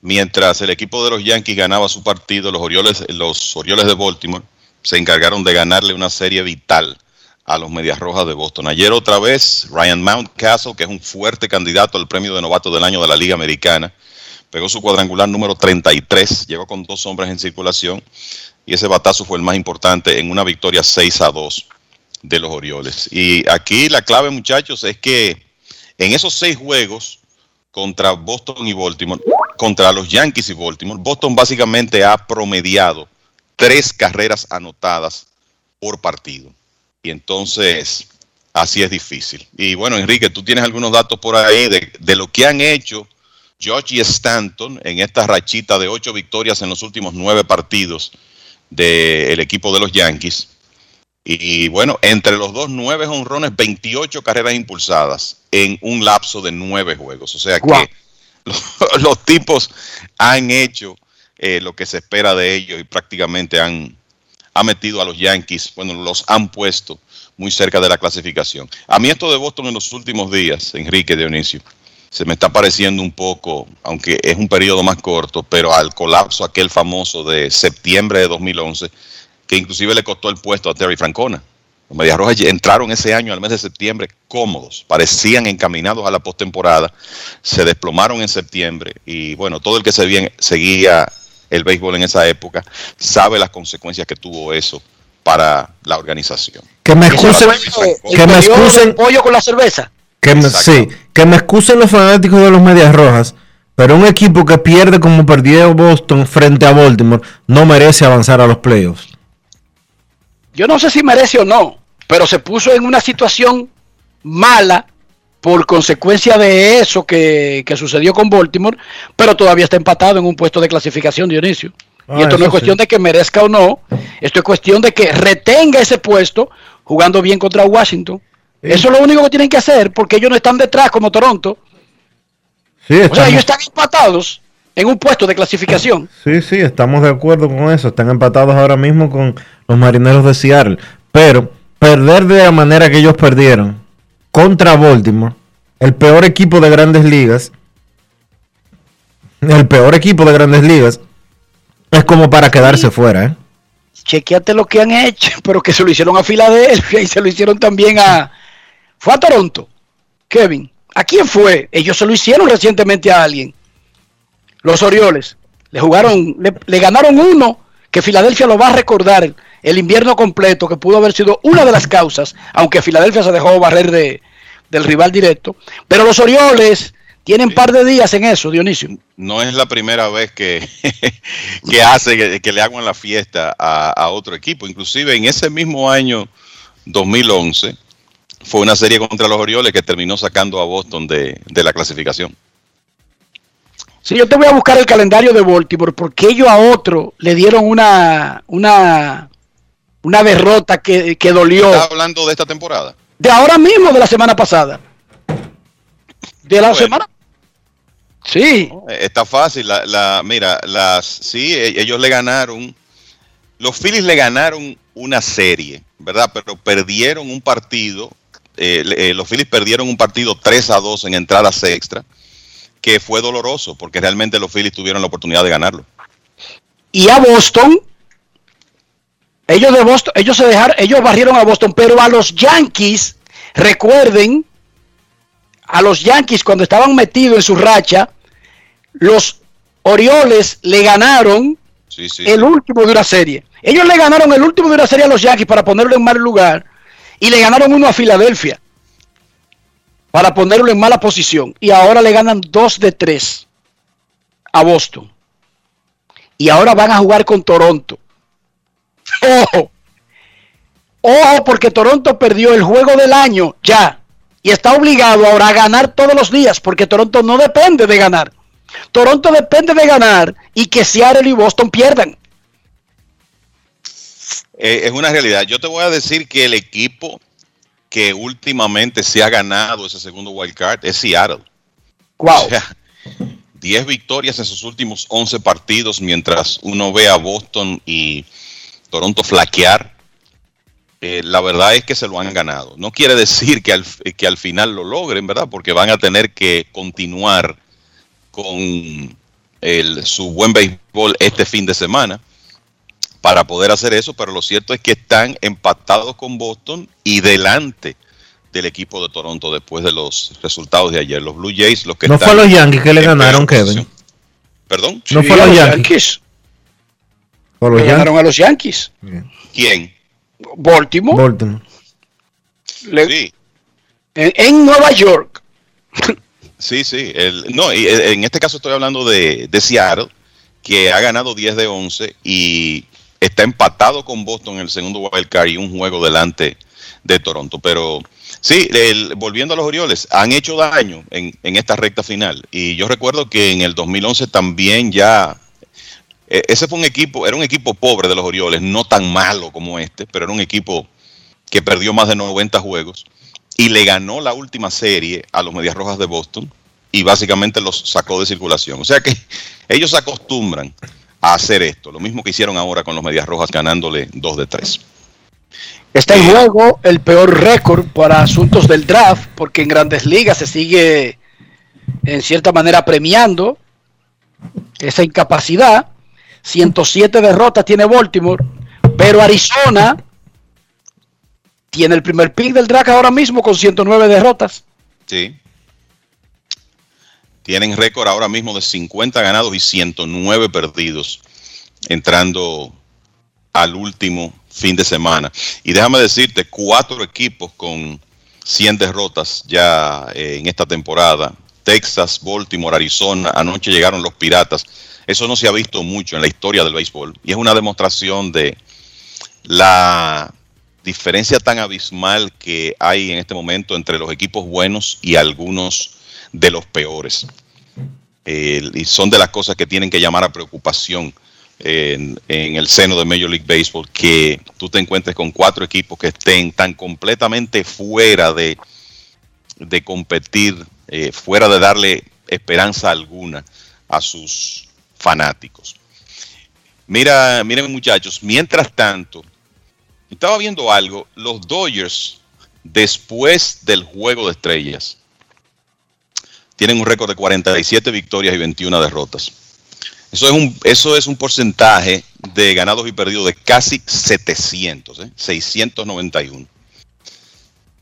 mientras el equipo de los Yankees ganaba su partido, los Orioles, los Orioles de Baltimore se encargaron de ganarle una serie vital a los Medias Rojas de Boston. Ayer otra vez, Ryan Mountcastle, que es un fuerte candidato al premio de novato del año de la Liga Americana, pegó su cuadrangular número 33, llegó con dos hombres en circulación y ese batazo fue el más importante en una victoria 6 a 2 de los Orioles. Y aquí la clave, muchachos, es que en esos seis juegos contra Boston y Baltimore, contra los Yankees y Baltimore, Boston básicamente ha promediado tres carreras anotadas por partido. Y entonces, así es difícil. Y bueno, Enrique, tú tienes algunos datos por ahí de, de lo que han hecho George y Stanton en esta rachita de ocho victorias en los últimos nueve partidos del equipo de los Yankees. Y bueno, entre los dos, nueve honrones, 28 carreras impulsadas en un lapso de nueve juegos. O sea que los, los tipos han hecho eh, lo que se espera de ellos y prácticamente han, han metido a los Yankees, bueno, los han puesto muy cerca de la clasificación. A mí esto de Boston en los últimos días, Enrique Dionisio, se me está pareciendo un poco, aunque es un periodo más corto, pero al colapso aquel famoso de septiembre de 2011, que inclusive le costó el puesto a Terry Francona. Los Medias Rojas entraron ese año al mes de septiembre cómodos, parecían encaminados a la postemporada, se desplomaron en septiembre y bueno, todo el que se bien- seguía el béisbol en esa época sabe las consecuencias que tuvo eso para la organización. Que me excusen, que me excusen, pollo con la cerveza. que me, sí, que me excusen los fanáticos de los Medias Rojas, pero un equipo que pierde como perdió Boston frente a Baltimore no merece avanzar a los playoffs. Yo no sé si merece o no, pero se puso en una situación mala por consecuencia de eso que, que sucedió con Baltimore, pero todavía está empatado en un puesto de clasificación, Dionisio. Ah, y esto no es cuestión sí. de que merezca o no, esto es cuestión de que retenga ese puesto jugando bien contra Washington. Eso es lo único que tienen que hacer, porque ellos no están detrás como Toronto. Sí, O sea, ellos están empatados en un puesto de clasificación. sí, sí, estamos de acuerdo con eso. Están empatados ahora mismo con los marineros de Seattle. Pero perder de la manera que ellos perdieron contra Baltimore, el peor equipo de grandes ligas, el peor equipo de grandes ligas, es como para quedarse fuera, ¿eh? Chequeate lo que han hecho, pero que se lo hicieron a Filadelfia y se lo hicieron también a... Fue a Toronto, Kevin. ¿A quién fue? Ellos se lo hicieron recientemente a alguien. Los Orioles. Le jugaron, le, ganaron uno que Filadelfia lo va a recordar el, invierno completo, que pudo haber sido una de las causas, aunque Filadelfia se dejó barrer de, del rival directo. Pero los Orioles tienen par de días en eso, Dionisio. No es la primera vez que, que hace que, que le hagan la fiesta a, a otro equipo. Inclusive en ese mismo año 2011 fue una serie contra los Orioles que terminó sacando a Boston de, de la clasificación. Si yo te voy a buscar el calendario de Baltimore, porque ellos a otro le dieron una, una, una derrota que, que dolió. ¿Estás hablando de esta temporada? De ahora mismo, de la semana pasada. De la semana. Sí. Eh, Está fácil. La, la- mira, las sí, e- ellos le ganaron. Los Phillies le ganaron una serie, ¿verdad? Pero perdieron un partido. eh, eh, los Phillies perdieron un partido 3 a 2 en entradas extra, que fue doloroso, porque realmente los Phillies tuvieron la oportunidad de ganarlo. Y a Boston. Ellos de Boston, ellos se dejaron, ellos barrieron a Boston, pero a los Yankees, recuerden, a los Yankees cuando estaban metidos en su racha, los Orioles le ganaron Sí, sí. el último de una serie. Ellos le ganaron el último de una serie a los Yankees para ponerlo en mal lugar y le ganaron uno a Filadelfia para ponerlo en mala posición. Y ahora le ganan dos de tres a Boston. Y ahora van a jugar con Toronto. Ojo. Ojo porque Toronto perdió el juego del año ya. Y está obligado ahora a ganar todos los días porque Toronto no depende de ganar. Toronto depende de ganar y que Seattle y Boston pierdan. Eh, es una realidad. Yo te voy a decir que el equipo que últimamente se ha ganado ese segundo wild card es Seattle. Wow. O sea, 10 victorias en sus últimos 11 partidos, mientras uno ve a Boston y Toronto flaquear. Eh, la verdad es que se lo han ganado. No quiere decir que al, que al final lo logren, ¿verdad? Porque van a tener que continuar con el, su buen béisbol este fin de semana para poder hacer eso, pero lo cierto es que están empatados con Boston y delante del equipo de Toronto después de los resultados de ayer. Los Blue Jays, los que No están fue a los Yankees que le ganaron, Kevin. ¿Perdón? No fue a los Yankees. Los Le ganaron a los Yankees. ¿Quién? Baltimore. Baltimore. Le- Sí, en, en Nueva York. sí, sí. El- no, y, eh, en este caso estoy hablando de, de Seattle, que ha ganado 10 de 11 y está empatado con Boston en el segundo wild card y un juego delante de Toronto. Pero sí, volviendo a los Orioles, han hecho daño en, esta recta final. Y yo recuerdo que en el 2011 también ya eh, ese fue un equipo, era un equipo pobre de los Orioles, no tan malo como este, pero era un equipo que perdió más de 90 juegos y le ganó la última serie a los Medias Rojas de Boston y básicamente los sacó de circulación. O sea que ellos se acostumbran a hacer esto, lo mismo que hicieron ahora con los Medias Rojas ganándole 2 de 3. Está en juego el peor récord para asuntos del draft, porque en grandes ligas se sigue en cierta manera premiando esa incapacidad. 107 derrotas tiene Baltimore, pero Arizona tiene el primer pick del draft ahora mismo con 109 derrotas. Sí. Tienen récord ahora mismo de 50 ganados y 109 perdidos, entrando al último fin de semana. Y déjame decirte, cuatro equipos con 100 derrotas ya eh, en esta temporada. Texas, Baltimore, Arizona, anoche llegaron los Piratas. Eso no se ha visto mucho en la historia del béisbol. Y es una demostración de la diferencia tan abismal que hay en este momento entre los equipos buenos y algunos de los peores. Eh, y son de las cosas que tienen que llamar a preocupación en, el seno de Major League Baseball, que tú te encuentres con cuatro equipos que estén tan completamente fuera de, de competir, eh, fuera de darle esperanza alguna a sus fanáticos. Mira, miren muchachos, mientras tanto, estaba viendo algo, los Dodgers, después del juego de estrellas, tienen un récord de 47 victorias y 21 derrotas. Eso es un, eso es un porcentaje de ganados y perdidos de casi 700, 691. ¿eh?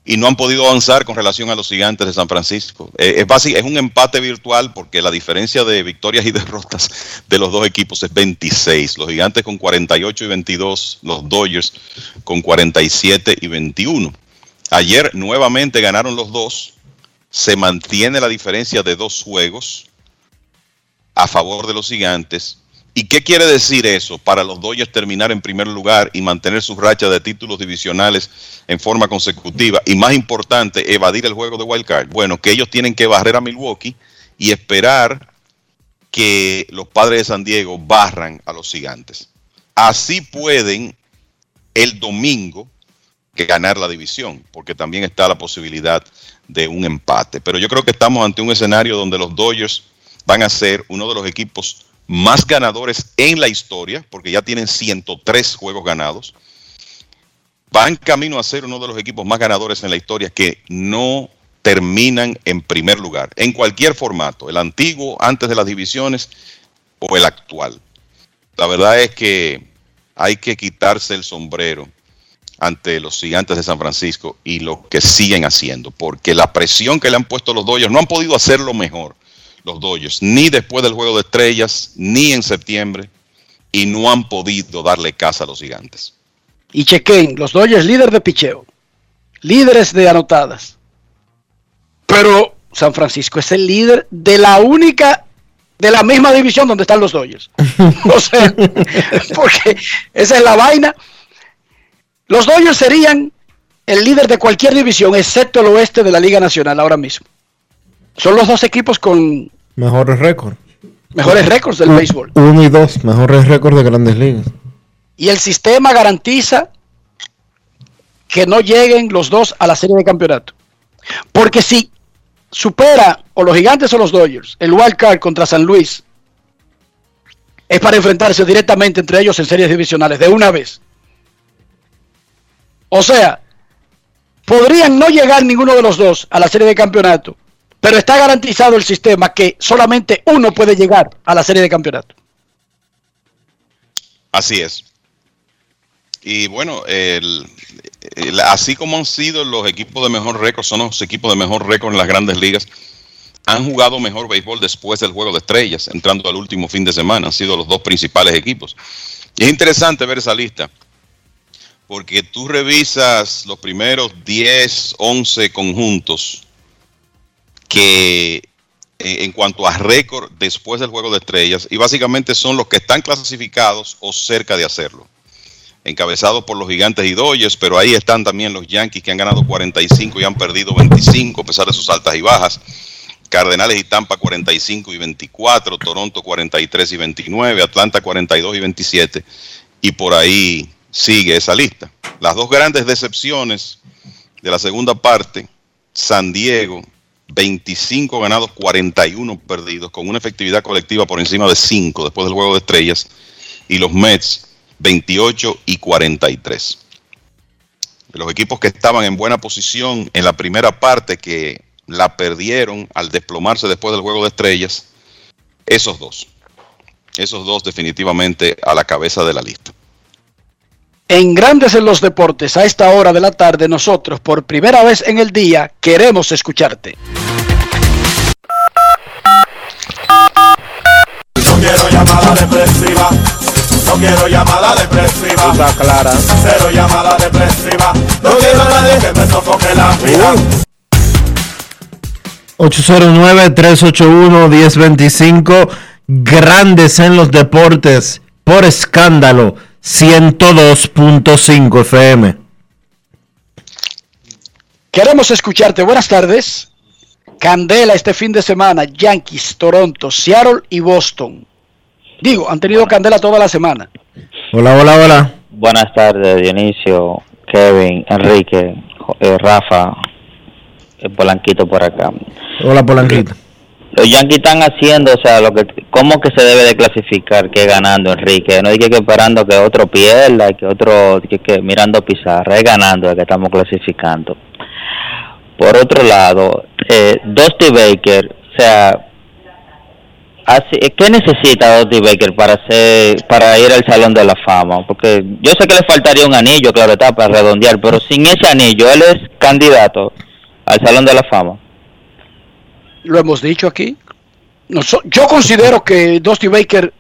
Y no han podido avanzar con relación a los gigantes de San Francisco. Eh, es, básico, es un empate virtual porque la diferencia de victorias y derrotas de los dos equipos es 26. Los gigantes con 48 y 22, los Dodgers con 47 y 21. Ayer nuevamente ganaron los dos. Se mantiene la diferencia de dos juegos a favor de los gigantes. ¿Y qué quiere decir eso para los Dodgers terminar en primer lugar y mantener su racha de títulos divisionales en forma consecutiva? Y más importante, evadir el juego de wild card. Bueno, que ellos tienen que barrer a Milwaukee y esperar que los padres de San Diego barran a los gigantes. Así pueden el domingo ganar la división, porque también está la posibilidad de un empate. Pero yo creo que estamos ante un escenario donde los Dodgers van a ser uno de los equipos más ganadores en la historia, porque ya tienen 103 juegos ganados. Van camino a ser uno de los equipos más ganadores en la historia que no terminan en primer lugar, en cualquier formato, el antiguo, antes de las divisiones o el actual. La verdad es que hay que quitarse el sombrero ante los gigantes de San Francisco y lo que siguen haciendo, porque la presión que le han puesto los Dodgers no han podido hacerlo mejor los Dodgers, ni después del juego de estrellas, ni en septiembre, y no han podido darle casa a los gigantes. Y chequen, los Dodgers líder de picheo, líderes de anotadas. Pero San Francisco es el líder de la única, de la misma división donde están los Dodgers. o sea, porque esa es la vaina. Los Dodgers serían el líder de cualquier división, excepto el oeste de la Liga Nacional ahora mismo. Son los dos equipos con Mejores récords. Mejores récords del béisbol. Uno y dos, mejores récords de grandes ligas. Y el sistema garantiza que no lleguen los dos a la serie de campeonato. Porque si supera o los gigantes o los Dodgers el wild card contra San Luis, es para enfrentarse directamente entre ellos en series divisionales de una vez. O sea, podrían no llegar ninguno de los dos a la serie de campeonato pero está garantizado el sistema que solamente uno puede llegar a la serie de campeonato. Así es. Y bueno, así como han sido los equipos de mejor récord, son los equipos de mejor récord en las grandes ligas, han jugado mejor béisbol después del juego de estrellas, entrando al último fin de semana. Han sido los dos principales equipos. Y es interesante ver esa lista, porque tú revisas los primeros 10, 11 conjuntos que eh, en cuanto a récord después del juego de estrellas, y básicamente son los que están clasificados o cerca de hacerlo. Encabezados por los gigantes y Dodgers, pero ahí están también los Yankees que han ganado 45 y han perdido 25 a pesar de sus altas y bajas. Cardenales y Tampa 45 y 24, Toronto 43 y 29, Atlanta 42 y 27, y por ahí sigue esa lista. Las dos grandes decepciones de la segunda parte, San Diego 25 ganados, 41 perdidos, con una efectividad colectiva por encima de 5 después del juego de estrellas, y los Mets 28 y 43. Los equipos que estaban en buena posición en la primera parte, que la perdieron al desplomarse después del juego de estrellas, esos dos. Esos dos definitivamente a la cabeza de la lista. En Grandes en los Deportes, a esta hora de la tarde, nosotros, por primera vez en el día, queremos escucharte. No quiero llamada depresiva. No quiero llamada depresiva. Está clara. Cero llamada depresiva. No quiero a nadie que me sofoque la vida. 809-381-1025. Grandes en los Deportes. Por escándalo 102.5 FM. Queremos escucharte. Buenas tardes. Candela este fin de semana, Yankees, Toronto, Seattle y Boston. Digo, han tenido candela toda la semana. Hola, hola, hola. Buenas tardes, Dionisio, Kevin, Enrique, eh, Rafa, el Polanquito por acá. Hola, Polanquito. Los Yankees están haciendo, o sea, lo que, ¿cómo que se debe de clasificar que ganando, Enrique? No dije que esperando que otro pierda, que otro, que, mirando pizarra, es ganando que estamos clasificando. Por otro lado, eh, Dusty Baker, o sea, así, ¿qué necesita Dusty Baker para hacer, para ir al Salón de la Fama? Porque yo sé que le faltaría un anillo, claro está, para redondear, pero sin ese anillo, él es candidato al Salón de la Fama. Lo hemos dicho aquí. yo considero que Dusty Baker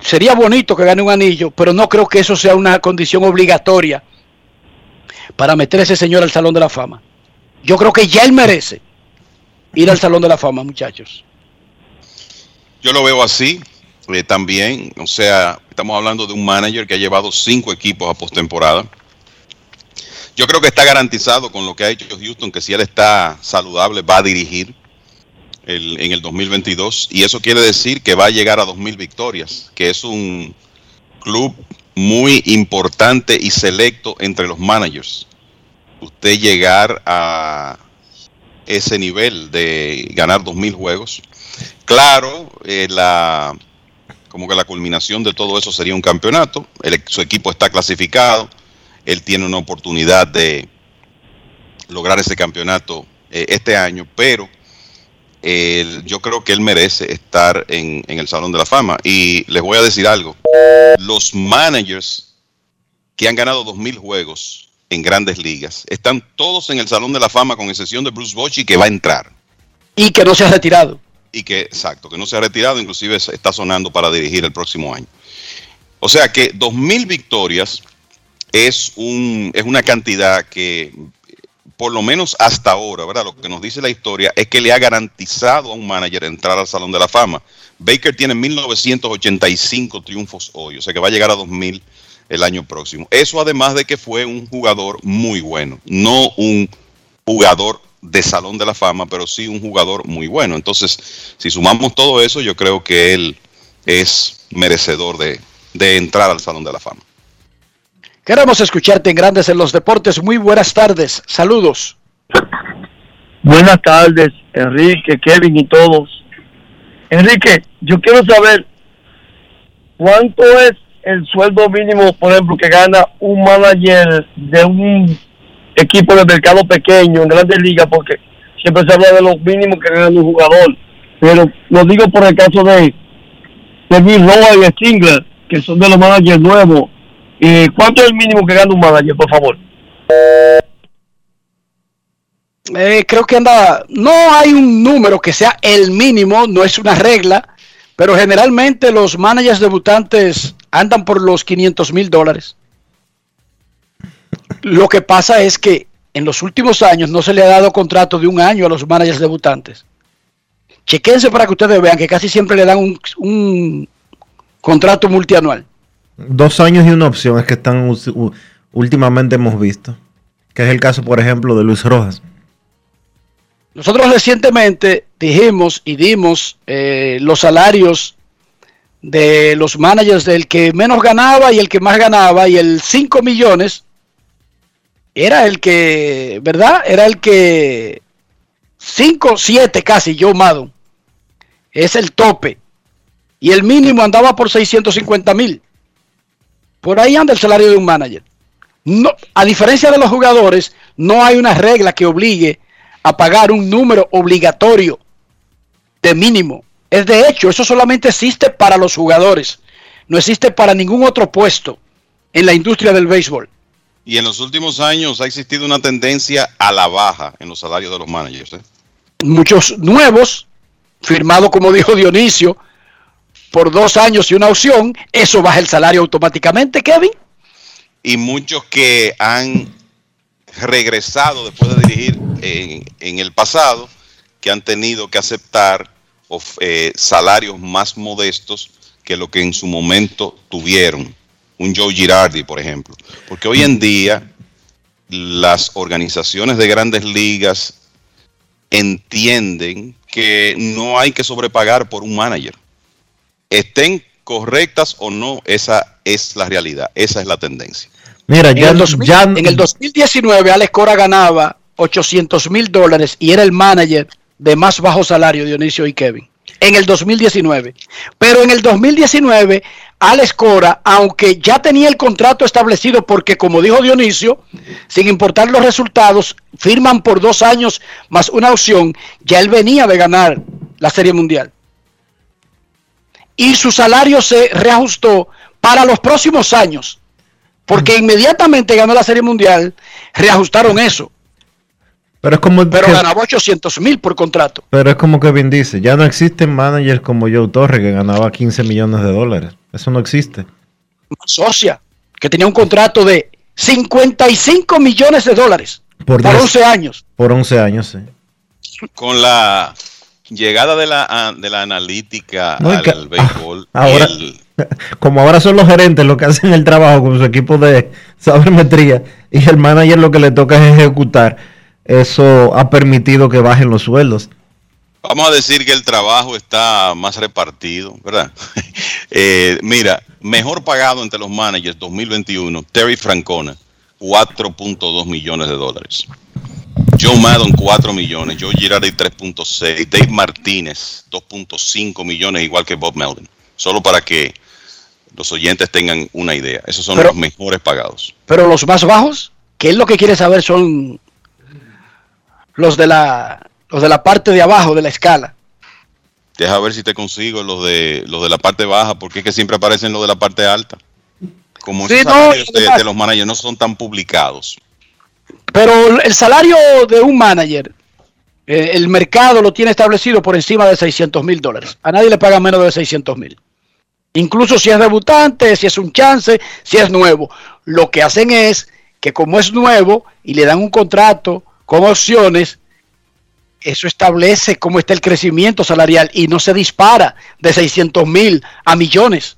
sería bonito que gane un anillo, pero no creo que eso sea una condición obligatoria para meter ese señor al Salón de la Fama. Yo creo que ya él merece ir al Salón de la Fama, muchachos. Yo lo veo así eh, también. O sea, estamos hablando de un manager que ha llevado cinco equipos a postemporada. Yo creo que está garantizado con lo que ha hecho Houston, que si él está saludable va a dirigir en el 2022. Y eso quiere decir que va a llegar a 2.000 victorias, que es un club muy importante y selecto entre los managers usted llegar a ese nivel de ganar 2.000 juegos. Claro, eh, la, como que la culminación de todo eso sería un campeonato. su equipo está clasificado. Él tiene una oportunidad de lograr ese campeonato eh, este año, pero yo creo que él merece estar en, en el Salón de la Fama. Y les voy a decir algo. Los managers que han ganado 2.000 juegos en grandes ligas. Están todos en el Salón de la Fama, con excepción de Bruce Bochy, que va a entrar. Y que no se ha retirado. Y que, exacto, que no se ha retirado, inclusive está sonando para dirigir el próximo año. O sea que 2.000 victorias es, un, es una cantidad que, por lo menos hasta ahora, ¿verdad? Lo que nos dice la historia es que le ha garantizado a un manager entrar al Salón de la Fama. Baker tiene 1985 triunfos hoy, o sea que va a llegar a 2000 el año próximo. Eso además de que fue un jugador muy bueno, no un jugador de Salón de la Fama, pero sí un jugador muy bueno. Entonces, si sumamos todo eso, yo creo que él es merecedor de, de entrar al Salón de la Fama. Queremos escucharte en Grandes en los Deportes. Muy buenas tardes. Saludos. Buenas tardes, Enrique, Kevin y todos. Enrique, yo quiero saber cuánto es el sueldo mínimo, por ejemplo, que gana un manager de un equipo de mercado pequeño en grandes ligas, porque siempre se habla de los mínimos que gana un jugador. Pero lo digo por el caso de, de Bill y Stingler, que son de los managers nuevos. Eh, ¿Cuánto es el mínimo que gana un manager, por favor? Eh, creo que anda, no hay un número que sea el mínimo, no es una regla, pero generalmente los managers debutantes andan por los 500 mil dólares. Lo que pasa es que en los últimos años no se le ha dado contrato de un año a los managers debutantes. Chequense para que ustedes vean que casi siempre le dan un, contrato multianual. Dos años y una opción es que están últimamente hemos visto. Que es el caso, por ejemplo, de Luis Rojas. Nosotros recientemente dijimos y dimos eh, los salarios de los managers del que menos ganaba y el que más ganaba y el 5 millones era el que, ¿verdad? Era el que 5, 7 casi, Joe Maddon. Es el tope. Y el mínimo andaba por 650 mil. Por ahí anda el salario de un manager. No, a diferencia de los jugadores, no hay una regla que obligue a pagar un número obligatorio de mínimo. Es de hecho, eso solamente existe para los jugadores. No existe para ningún otro puesto en la industria del béisbol. Y en los últimos años ha existido una tendencia a la baja en los salarios de los managers. ¿eh? Muchos nuevos, firmado como dijo Dionisio, por dos años y una opción, eso baja el salario automáticamente, Kevin. Y muchos que han regresado después de dirigir en, el pasado, que han tenido que aceptar eh, salarios más modestos que lo que en su momento tuvieron. Un Joe Girardi, por ejemplo. Porque hoy en día las organizaciones de grandes ligas entienden que no hay que sobrepagar por un manager. Estén correctas o no, esa es la realidad, esa es la tendencia. Mira, ya, en, el 2000, en el 2019 Alex Cora ganaba 800 mil dólares y era el manager de más bajo salario, Dionisio y Kevin. En el 2019. Pero en el 2019, Alex Cora, aunque ya tenía el contrato establecido, porque como dijo Dionisio, sin importar los resultados, firman por dos años más una opción, ya él venía de ganar la Serie Mundial. Y su salario se reajustó para los próximos años. Porque inmediatamente ganó la Serie Mundial, reajustaron eso. Pero es como pero ganaba 800 mil por contrato. Pero es como Kevin dice, ya no existen managers como Joe Torre que ganaba 15 millones de dólares. Eso no existe. Socia, que tenía un contrato de 55 millones de dólares por, 11 años. Por 11 años, sí. Con la llegada de la, de la analítica al béisbol. Ahora, como ahora son los gerentes los que hacen el trabajo con su equipo de sabermetría y el manager lo que le toca es ejecutar eso ha permitido que bajen los sueldos. Vamos a decir que el trabajo está más repartido, ¿verdad? Eh, mira, mejor pagado entre los managers 2021, Terry Francona, 4.2 millones de dólares. Joe Maddon, 4 millones. Joe Girardi, 3.6. Dave Martínez, 2.5 millones, igual que Bob Melvin. Solo para que los oyentes tengan una idea. Esos son los mejores pagados. Pero los más bajos, ¿qué es lo que quiere saber? Son los de la los de la parte de abajo de la escala. Deja ver si te consigo los de los de la parte baja, porque es que siempre aparecen los de la parte alta. Como esos de, los managers no son tan publicados. Pero el salario de un manager, eh, el mercado lo tiene establecido por encima de 600 mil dólares. A nadie le paga menos de 600 mil. Incluso si es debutante, si es un chance, si es nuevo. Lo que hacen es que como es nuevo y le dan un contrato con opciones, eso establece cómo está el crecimiento salarial y no se dispara de 600 mil a millones,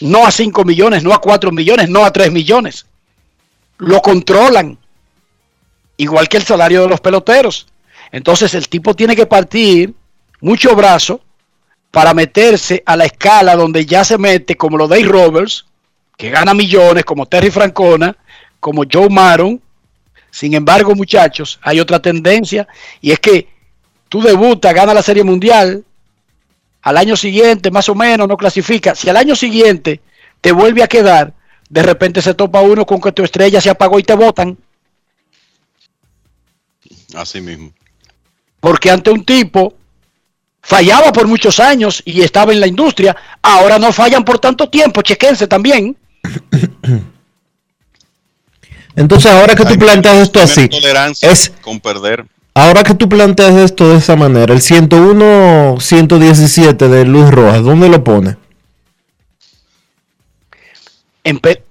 no a 5 millones, no a 4 millones, no a 3 millones. Lo controlan, igual que el salario de los peloteros. Entonces el tipo tiene que partir mucho brazo para meterse a la escala donde ya se mete como lo de Roberts, que gana millones, como Terry Francona, como Joe Maron, sin embargo, muchachos, hay otra tendencia y es que tú debutas, ganas la Serie Mundial, al año siguiente más o menos no clasifica. Si al año siguiente te vuelve a quedar, de repente se topa uno con que tu estrella se apagó y te votan. Así mismo. Porque ante un tipo fallaba por muchos años y estaba en la industria, ahora no fallan por tanto tiempo, chequense también. Entonces, ahora que tú planteas esto así, es con perder. Ahora que tú planteas esto de esa manera, el 101 117 de Luis Rojas, ¿dónde lo pone?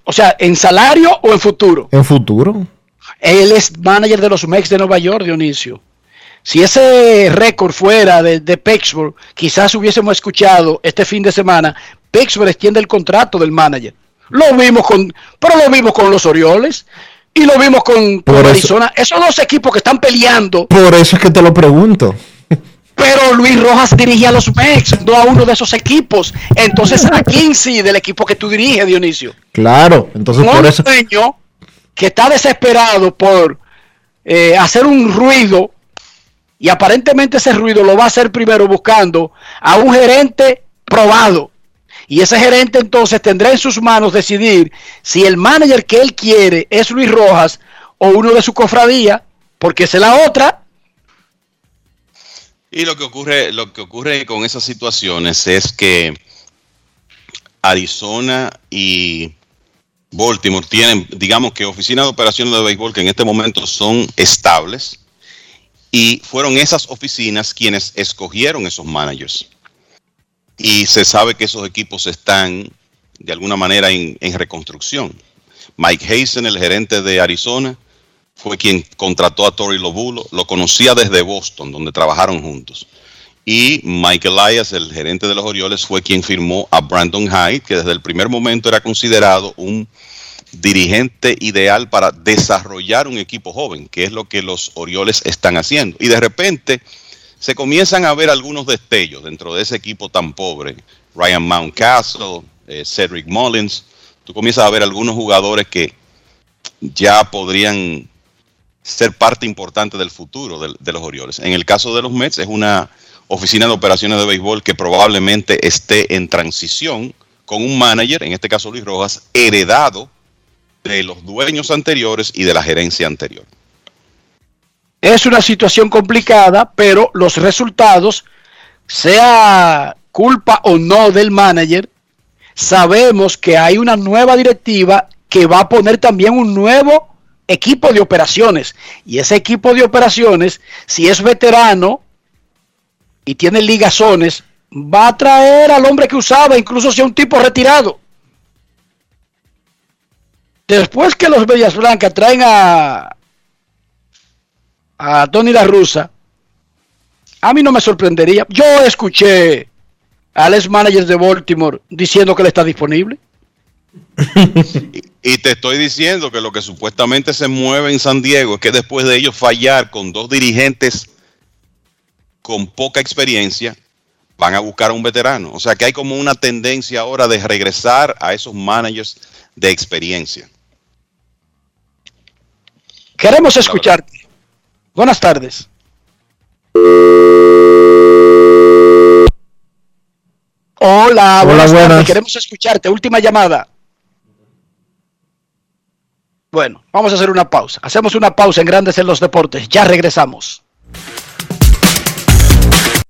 o sea, ¿en salario o en futuro? En futuro. Él es manager de los Mex de Nueva York, Dionisio. Si ese récord fuera de, de Pittsburgh, quizás hubiésemos escuchado este fin de semana, Pittsburgh extiende el contrato del manager. Lo vimos con, pero lo vimos con los Orioles. Y lo vimos con, Arizona. Esos dos equipos que están peleando. Por eso es que te lo pregunto. Pero Luis Rojas dirigía a los Mex, no a uno de esos equipos. Entonces, ¿a quién sí del equipo que tú diriges, Dionisio? Claro, entonces por eso. dueño que está desesperado por eh, hacer un ruido y aparentemente ese ruido lo va a hacer primero buscando a un gerente probado y ese gerente entonces tendrá en sus manos decidir si el manager que él quiere es Luis Rojas o uno de su cofradía, porque es la otra. Y lo que ocurre, lo que ocurre con esas situaciones es que Arizona y Baltimore tienen, digamos que oficinas de operaciones de béisbol que en este momento son estables y fueron esas oficinas quienes escogieron esos managers y se sabe que esos equipos están de alguna manera en, reconstrucción. Mike Hazen, el gerente de Arizona, fue quien contrató a Tori Lobulo, lo conocía desde Boston, donde trabajaron juntos. Y Mike Elias, el gerente de los Orioles, fue quien firmó a Brandon Hyde, que desde el primer momento era considerado un dirigente ideal para desarrollar un equipo joven, que es lo que los Orioles están haciendo. Y de repente se comienzan a ver algunos destellos dentro de ese equipo tan pobre. Ryan Mountcastle, eh, Cedric Mullins, tú comienzas a ver algunos jugadores que ya podrían ser parte importante del futuro de, de los Orioles. En el caso de los Mets es una oficina de operaciones de béisbol que probablemente esté en transición con un manager, en este caso Luis Rojas, heredado de los dueños anteriores y de la gerencia anterior. Es una situación complicada, pero los resultados, sea culpa o no del manager, sabemos que hay una nueva directiva que va a poner también un nuevo equipo de operaciones. Y ese equipo de operaciones, si es veterano y tiene ligazones, va a traer al hombre que usaba, incluso si es un tipo retirado. Después que los Bellas Blancas traen a, a Tony La Russa, a mí no me sorprendería. Yo escuché al ex manager de Baltimore diciendo que él está disponible. y te estoy diciendo que lo que supuestamente se mueve en San Diego es que después de ellos fallar con dos dirigentes con poca experiencia, van a buscar a un veterano. O sea que hay como una tendencia ahora de regresar a esos managers de experiencia. Queremos escucharte. Buenas tardes. Hola, buenas, buenas. tardes. Queremos escucharte. Última llamada. Bueno, vamos a hacer una pausa. Hacemos una pausa en Grandes en los Deportes. Ya regresamos.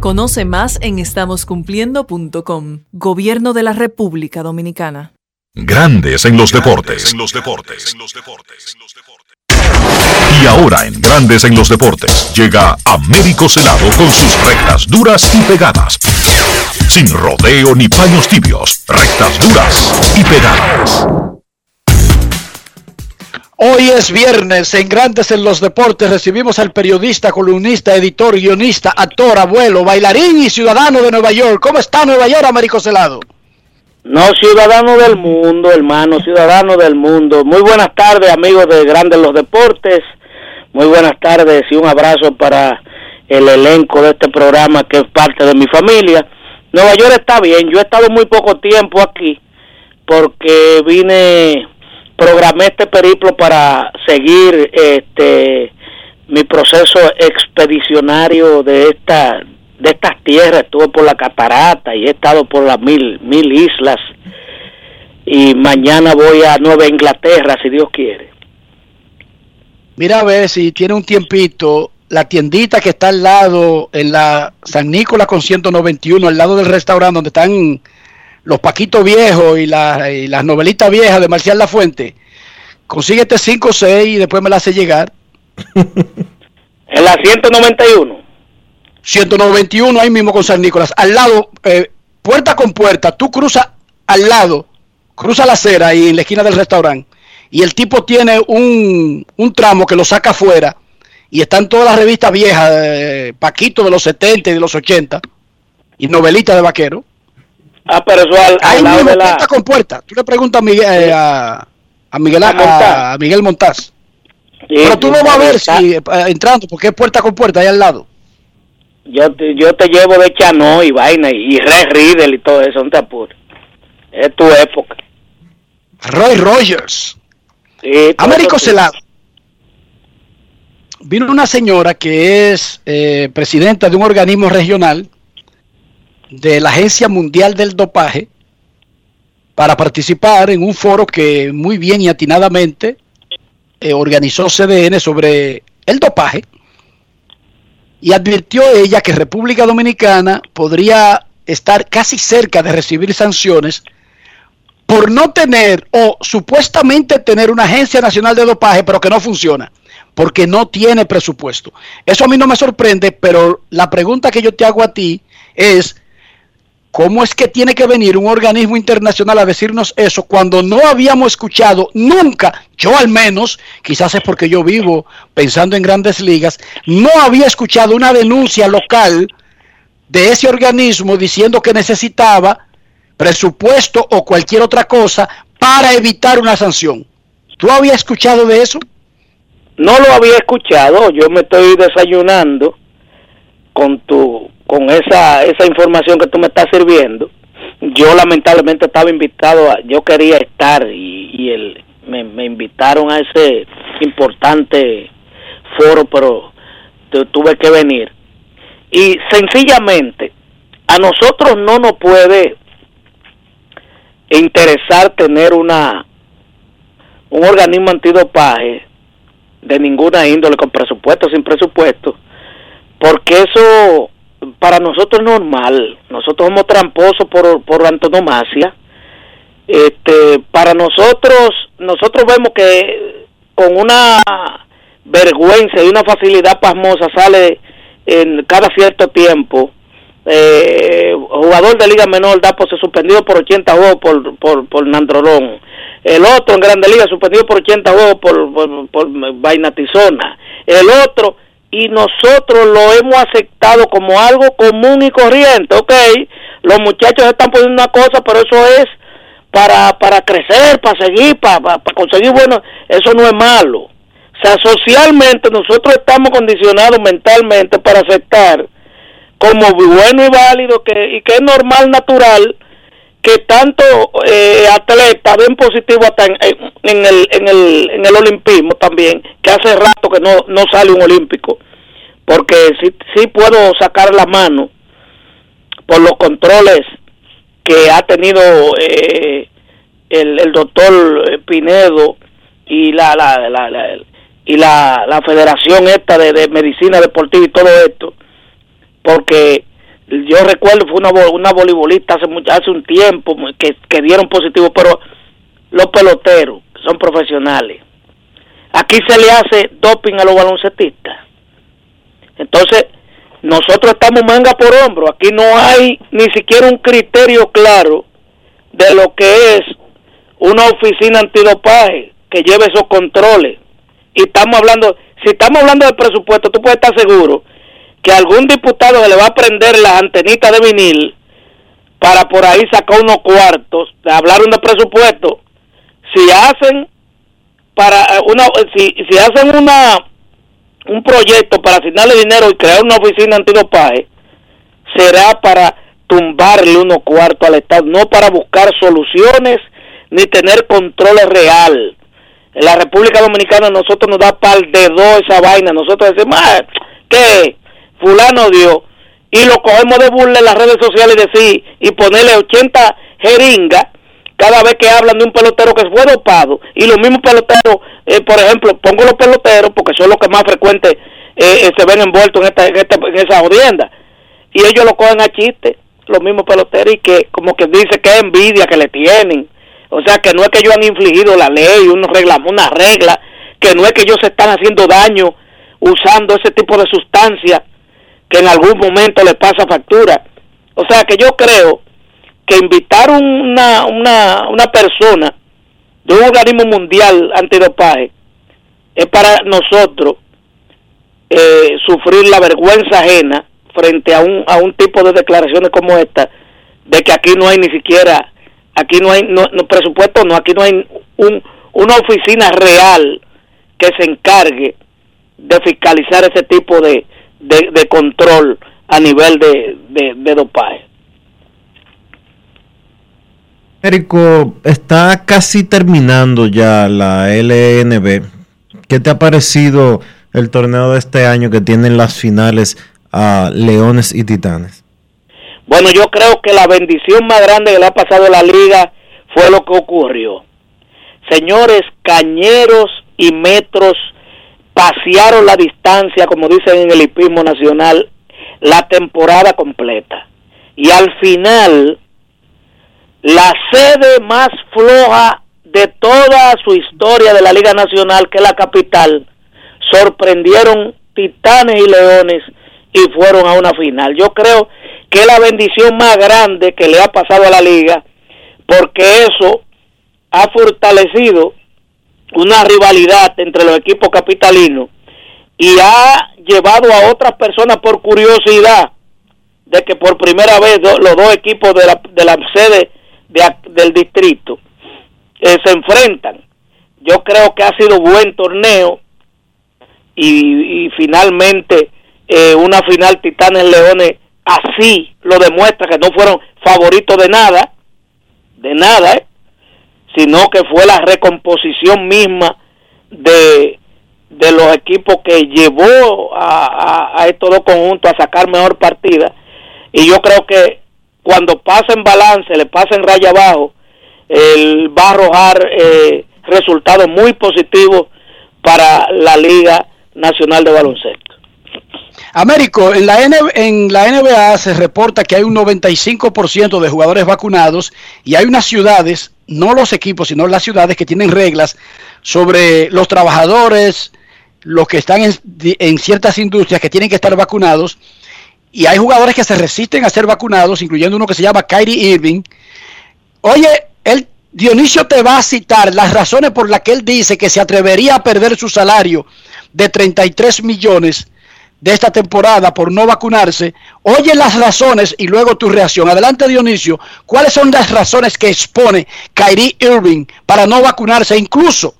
Conoce más en estamoscumpliendo.com. Gobierno de la República Dominicana. Grandes en los deportes. Y ahora en Grandes en los deportes llega Américo Celado con sus rectas duras y pegadas. Sin rodeo ni paños tibios, rectas duras y pegadas. Hoy es viernes, en Grandes en los Deportes recibimos al periodista, columnista, editor, guionista, actor, abuelo, bailarín y ciudadano de Nueva York. ¿Cómo está Nueva York, Américo Celado? No, ciudadano del mundo, hermano, ciudadano del mundo. Muy buenas tardes, amigos de Grandes en los Deportes. Muy buenas tardes y un abrazo para el elenco de este programa que es parte de mi familia. Nueva York está bien, yo he estado muy poco tiempo aquí porque vine programé este periplo para seguir este mi proceso expedicionario de esta de estas tierras. Estuve por la catarata y he estado por las mil mil islas. Y mañana voy a Nueva Inglaterra si Dios quiere. Mira a ver si tiene un tiempito la tiendita que está al lado en la San Nicolás con 191 al lado del restaurante donde están los paquitos viejos y, la, y las novelitas viejas de Marcial La Fuente consíguete 5 o 6 y después me la hace llegar. en la 191. 191 ahí mismo con San Nicolás. Al lado, eh, puerta con puerta, tú cruzas al lado, cruza la acera ahí en la esquina del restaurante. Y el tipo tiene un, un tramo que lo saca afuera y están todas las revistas viejas, de Paquito de los 70 y de los 80, y novelitas de vaquero. Ah, pero eso al, Ahí al lado mismo, de la... puerta con puerta. Tú le preguntas a Miguel, eh, a, a Miguel, A a, Montaz. a Miguel Montaz. Sí, Pero tú sí, no vas a ver si eh, entrando, porque es puerta con puerta ahí al lado. Yo te, yo te llevo de Chano y vaina y, Red Riddle y todo eso, no te apures. Es tu época. Roy Rogers. Sí, Américo sí. Celado. Vino una señora que es eh, presidenta de un organismo regional de la Agencia Mundial del Dopaje para participar en un foro que muy bien y atinadamente eh, organizó CDN sobre el dopaje y advirtió ella que República Dominicana podría estar casi cerca de recibir sanciones por no tener o supuestamente tener una agencia nacional de dopaje, pero que no funciona, porque no tiene presupuesto. Eso a mí no me sorprende, pero la pregunta que yo te hago a ti es, ¿cómo es que tiene que venir un organismo internacional a decirnos eso cuando no habíamos escuchado nunca, yo al menos, quizás es porque yo vivo pensando en grandes ligas, no había escuchado una denuncia local de ese organismo diciendo que necesitaba presupuesto o cualquier otra cosa para evitar una sanción. ¿Tú habías escuchado de eso? No lo había escuchado, yo me estoy desayunando con tu con esa esa información que tú me estás sirviendo. Yo lamentablemente estaba invitado, a, yo quería estar y, y el, me, me invitaron a ese importante foro, pero tu- tuve que venir. Y sencillamente, a nosotros no nos puede interesar tener una un organismo antidopaje de ninguna índole con presupuesto sin presupuesto porque eso para nosotros es normal nosotros somos tramposos por, por antonomasia este para nosotros nosotros vemos que con una vergüenza y una facilidad pasmosa sale en cada cierto tiempo eh, jugador de liga menor da por suspendido por 80 juegos por, por, por Nandrolón. El otro en Grande Liga suspendido por 80 juegos por, por, por vaina tizona. El otro, y nosotros lo hemos aceptado como algo común y corriente, ok. Los muchachos están poniendo una cosa, pero eso es para, para crecer, para seguir, para, para, conseguir bueno, eso no es malo. O sea, socialmente nosotros estamos condicionados mentalmente para aceptar como bueno y válido que, y que es normal, natural, que tanto eh, atletas ven positivo hasta en, en- el, en, el, en el olimpismo también, que hace rato que no, no sale un olímpico, porque sí, sí puedo sacar la mano por los controles que ha tenido eh, el, el doctor Pinedo y la, la, la, la- y la, la federación esta de, de medicina deportiva y todo esto porque yo recuerdo fue una una voleibolista hace mucho, hace un tiempo que, que dieron positivo pero los peloteros son profesionales. Aquí se le hace doping a los baloncetistas entonces nosotros estamos manga por hombro. Aquí no hay ni siquiera un criterio claro de lo que es una oficina antidopaje que lleve esos controles. Y estamos hablando si estamos hablando de presupuesto tú puedes estar seguro que algún diputado se le va a prender las antenitas de vinil para por ahí sacar unos cuartos, de hablar de presupuesto. Si hacen para eh, una si, si hacen una un proyecto para asignarle dinero y crear una oficina antidopaje, será para tumbarle unos cuartos al Estado, no para buscar soluciones ni tener control real. En la República Dominicana nosotros nos da par de dos esa vaina, nosotros decimos, ah, ¿qué? Fulano dio y lo cogemos de burla en las redes sociales y decir y ponerle 80 jeringas cada vez que hablan de un pelotero que fue dopado. Y los mismos peloteros eh, por ejemplo pongo los peloteros porque son los que más frecuentes eh, se ven envueltos en esta, en esta en esa audiencia y ellos lo cogen a chiste los mismos peloteros y que como que dice que es envidia que le tienen. O sea que no es que ellos han infligido la ley unos regla, una regla que no es que ellos se están haciendo daño usando ese tipo de sustancias que en algún momento le pasa factura. O sea que yo creo que invitar una, una, una persona de un organismo mundial antidopaje es para nosotros eh, sufrir la vergüenza ajena frente a un, a un tipo de declaraciones como esta, de que aquí no hay ni siquiera, aquí no hay no, presupuesto, no, aquí no hay un, una oficina real que se encargue de fiscalizar ese tipo de, de, control a nivel de, de, de dopaje. Érico, está casi terminando ya la LNB. ¿Qué te ha parecido el torneo de este año que tienen las finales a Leones y Titanes? Bueno, yo creo que la bendición más grande que le ha pasado a la liga fue lo que ocurrió. Señores, cañeros y metros pasearon la distancia, como dicen en el hipismo nacional, la temporada completa. Y al final, la sede más floja de toda su historia de la Liga Nacional, que es la capital, sorprendieron titanes y leones y fueron a una final. Yo creo que es la bendición más grande que le ha pasado a la liga, porque eso ha fortalecido una rivalidad entre los equipos capitalinos y ha llevado a otras personas por curiosidad de que por primera vez los dos equipos de la, de la sede del distrito eh, se enfrentan. Yo creo que ha sido buen torneo y, finalmente eh, una final Titanes Leones así lo demuestra que no fueron favoritos de nada, de nada, ¿eh? Sino que fue la recomposición misma de, de los equipos que llevó a, estos dos conjuntos a sacar mejor partida. Y yo creo que cuando pasa en balance, le pasa en raya abajo, él va a arrojar eh, resultados muy positivos para la Liga Nacional de Baloncesto. Américo, en la, en la NBA se reporta que hay un 95% de jugadores vacunados y hay unas ciudades, no los equipos, sino las ciudades que tienen reglas sobre los trabajadores, los que están en, ciertas industrias que tienen que estar vacunados y hay jugadores que se resisten a ser vacunados, incluyendo uno que se llama Kyrie Irving. Oye, él, Dionisio te va a citar las razones por las que él dice que se atrevería a perder su salario de 33 millones de esta temporada por no vacunarse. Oye las razones y luego tu reacción. Adelante Dionisio, ¿cuáles son las razones que expone Kyrie Irving para no vacunarse, incluso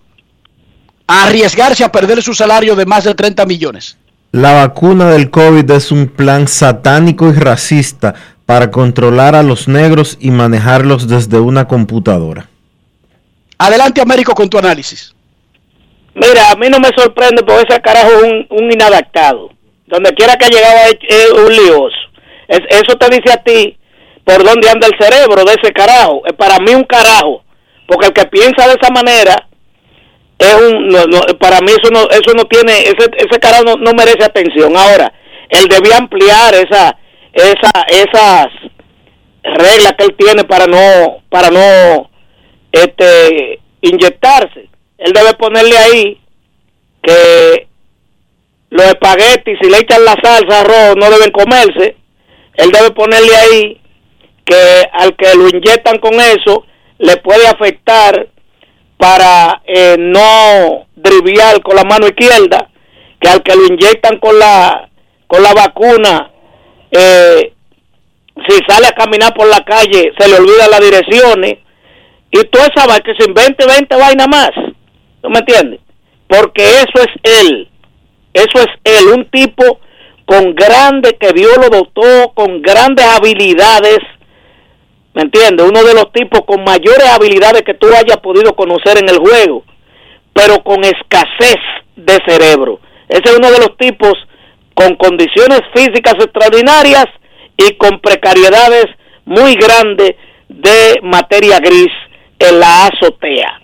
a arriesgarse a perder su salario de más de 30 millones? La vacuna del COVID es un plan satánico y racista para controlar a los negros y manejarlos desde una computadora. Adelante, Américo, con tu análisis. Mira, a mí no me sorprende porque ese carajo es un, inadaptado. Donde quiera que ha llegado es, un lioso. eso te dice a ti por dónde anda el cerebro de ese carajo. Es para mí un carajo. Porque el que piensa de esa manera es un para mí eso no eso no tiene ese ese carajo no, merece atención ahora él debía ampliar esa esa esas reglas que él tiene para no para no este inyectarse él debe ponerle ahí que los espaguetis si le echan la salsa arroz no deben comerse él debe ponerle ahí que al que lo inyectan con eso le puede afectar para eh, no driviar con la mano izquierda, que al que lo inyectan con la con la vacuna, eh, si sale a caminar por la calle se le olvida las direcciones y tú sabes que se invente 20 vainas más, ¿no me entiendes? Porque eso es él, eso es él, un tipo con grande, que vio lo doctor, con grandes habilidades, ¿me entiendes? Uno de los tipos con mayores habilidades que tú hayas podido conocer en el juego, pero con escasez de cerebro. Ese es uno de los tipos con condiciones físicas extraordinarias y con precariedades muy grandes de materia gris en la azotea.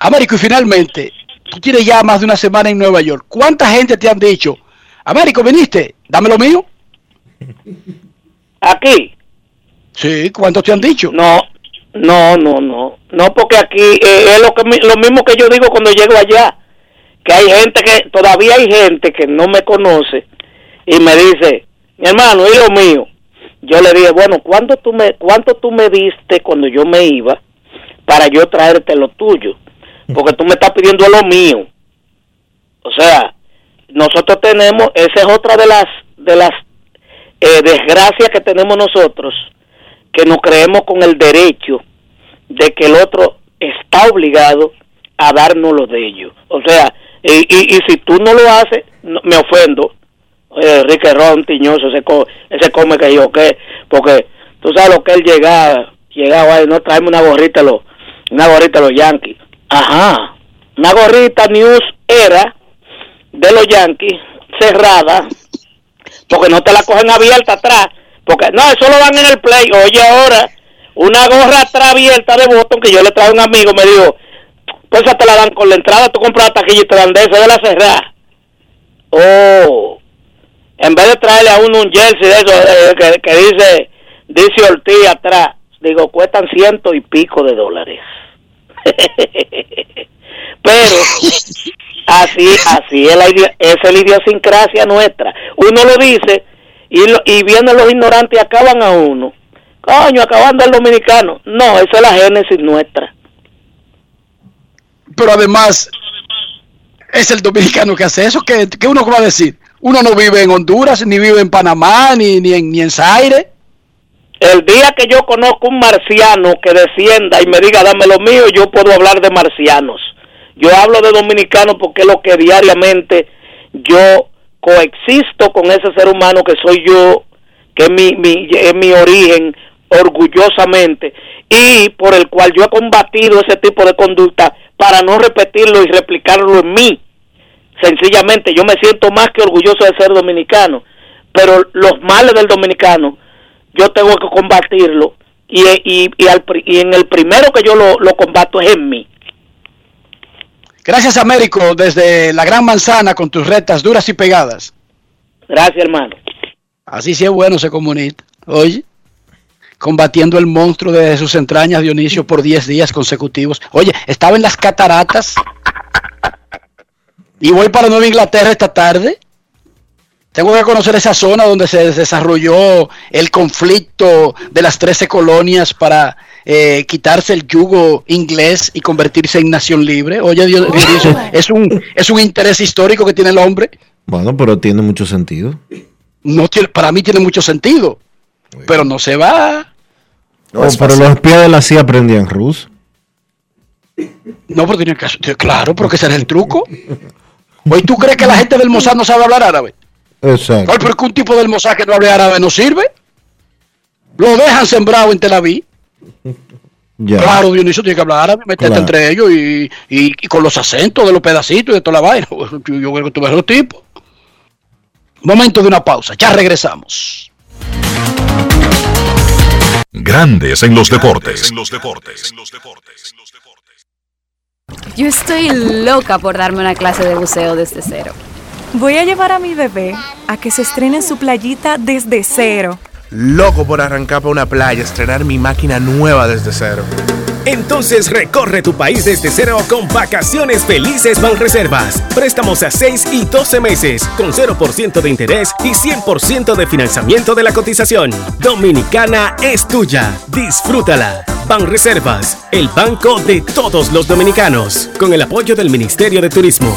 Américo, y finalmente, tú tienes ya más de una semana en Nueva York. ¿Cuánta gente te han dicho, Américo, viniste, dame lo mío? Aquí. Sí, ¿cuántos te han dicho? No, no, no, no. No, porque aquí eh, es lo, que, lo mismo que yo digo cuando llego allá. Que hay gente que, todavía hay gente que no me conoce y me dice, mi hermano, ¿y lo mío? Yo le dije, bueno, ¿cuánto tú me, cuánto tú me diste cuando yo me iba para yo traerte lo tuyo? Porque tú me estás pidiendo lo mío. O sea, nosotros tenemos, esa es otra de las de las eh, desgracias que tenemos nosotros, que nos creemos con el derecho de que el otro está obligado a darnos lo de ellos. O sea, y, y, si tú no lo haces, me ofendo. Oye, Enrique Ron, tiñoso, ese, ese come que yo, ¿qué? Porque tú sabes lo que él llegaba, llegaba y no traemos una gorrita, lo, una gorrita los Yankees. Ajá, una gorrita News era de los Yankees cerrada, porque no te la cogen abierta atrás, porque no, eso lo dan en el play. Oye, ahora, una gorra atrás abierta de botón que yo le traje a un amigo, me dijo, pues esa te la dan con la entrada, tú compras la taquilla y te dan de eso de la cerrada. Oh, en vez de traerle a uno un jersey de eso eh, que, que dice, dice Ortiz atrás, digo, cuestan ciento y pico de dólares. Pero así, así es la, es la idiosincrasia nuestra. Uno lo dice y, y vienen los ignorantes acaban a uno. Coño, acabando el dominicano. No, esa es la génesis nuestra. Pero además, es el dominicano que hace eso. ¿Qué, qué uno va a decir? Uno no vive en Honduras, ni vive en Panamá, ni, ni en, ni en Zaire. El día que yo conozco un marciano que descienda y me diga dame lo mío, yo puedo hablar de marcianos. Yo hablo de dominicanos porque es lo que diariamente yo coexisto con ese ser humano que soy yo, que es mi, mi, es mi origen orgullosamente y por el cual yo he combatido ese tipo de conducta para no repetirlo y replicarlo en mí. Sencillamente yo me siento más que orgulloso de ser dominicano, pero los males del dominicano yo tengo que combatirlo y, y, y, en el primero que yo lo, lo combato es en mí. Gracias, Américo, desde la Gran Manzana con tus retas duras y pegadas. Gracias, hermano. Así sí es bueno se comunica. Oye, combatiendo el monstruo de sus entrañas, Dionisio, por 10 días consecutivos. Oye, estaba en las cataratas y voy para Nueva Inglaterra esta tarde tengo que conocer esa zona donde se desarrolló el conflicto de las 13 colonias para eh, quitarse el yugo inglés y convertirse en nación libre. Oye, Dios, es un es un interés histórico que tiene el hombre. Bueno, pero tiene mucho sentido. No tiene, para mí tiene mucho sentido, pero no se va. No, pero los espías de la CIA aprendían ruso. No, pero tenía que claro, porque ese era el truco. Oye, ¿tú crees que la gente del Mossad no sabe hablar árabe? Exacto. Ay, pero que un tipo del Mossad que no hable árabe no sirve. Lo dejan sembrado en Tel Aviv. Ya. Claro, Dionisio tiene que hablar árabe, meterte entre ellos y, y, con los acentos de los pedacitos y de toda la vaina. Yo, creo que tú ves los tipos. Momento de una pausa, ya regresamos. Grandes en los deportes. En los deportes. Yo estoy loca por darme una clase de buceo desde cero. Voy a llevar a mi bebé a que se estrene en su playita desde cero. Loco por arrancar para una playa, estrenar mi máquina nueva desde cero. Entonces recorre tu país desde cero con vacaciones felices Banreservas. Préstamos a 6 y 12 meses con 0% de interés y 100% de financiamiento de la cotización. Dominicana es tuya. Disfrútala. Banreservas, el banco de todos los dominicanos, con el apoyo del Ministerio de Turismo.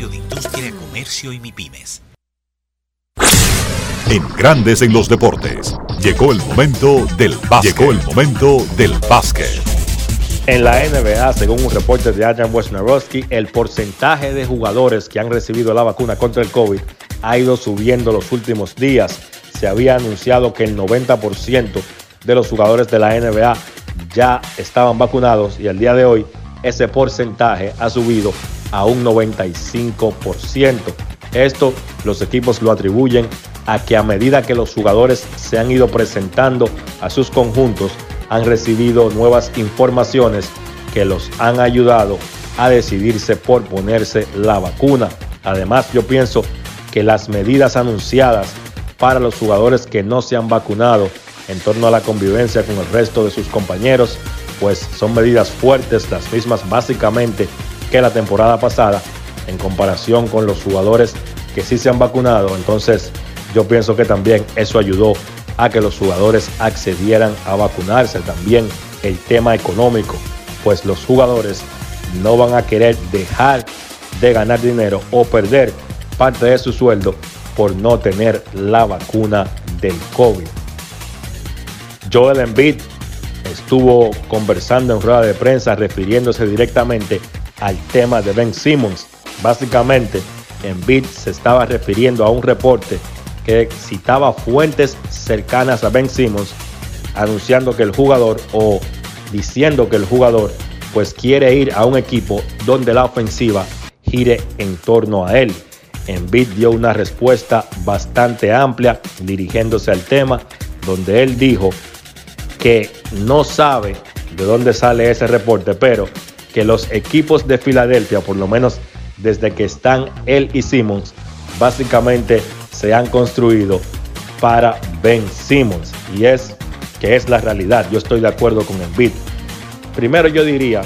de Industria, Comercio y MIPIMES. En Grandes en los Deportes, llegó el momento del básquet. Llegó el momento del básquet. En la NBA, según un reporte de Adam Wojnarowski, el porcentaje de jugadores que han recibido la vacuna contra el COVID ha ido subiendo los últimos días. Se había anunciado que el 90% de los jugadores de la NBA ya estaban vacunados y al día de hoy ese porcentaje ha subido a un 95%. Esto los equipos lo atribuyen a que a medida que los jugadores se han ido presentando a sus conjuntos, han recibido nuevas informaciones que los han ayudado a decidirse por ponerse la vacuna. Además, yo pienso que las medidas anunciadas para los jugadores que no se han vacunado en torno a la convivencia con el resto de sus compañeros, pues son medidas fuertes, las mismas básicamente que la temporada pasada, en comparación con los jugadores que sí se han vacunado. Entonces, yo pienso que también eso ayudó a que los jugadores accedieran a vacunarse. También el tema económico, pues los jugadores no van a querer dejar de ganar dinero o perder parte de su sueldo por no tener la vacuna del COVID. Joel Embiid estuvo conversando en rueda de prensa refiriéndose directamente al tema de Ben Simmons. Básicamente, Embiid se estaba refiriendo a un reporte que citaba fuentes cercanas a Ben Simmons anunciando que el jugador o diciendo que el jugador pues quiere ir a un equipo donde la ofensiva gire en torno a él. Embiid dio una respuesta bastante amplia dirigiéndose al tema donde él dijo que no sabe de dónde sale ese reporte, pero que los equipos de Filadelfia, por lo menos desde que están él y Simmons, básicamente se han construido para Ben Simmons. Y es que es la realidad. Yo estoy de acuerdo con Embiid. Primero yo diría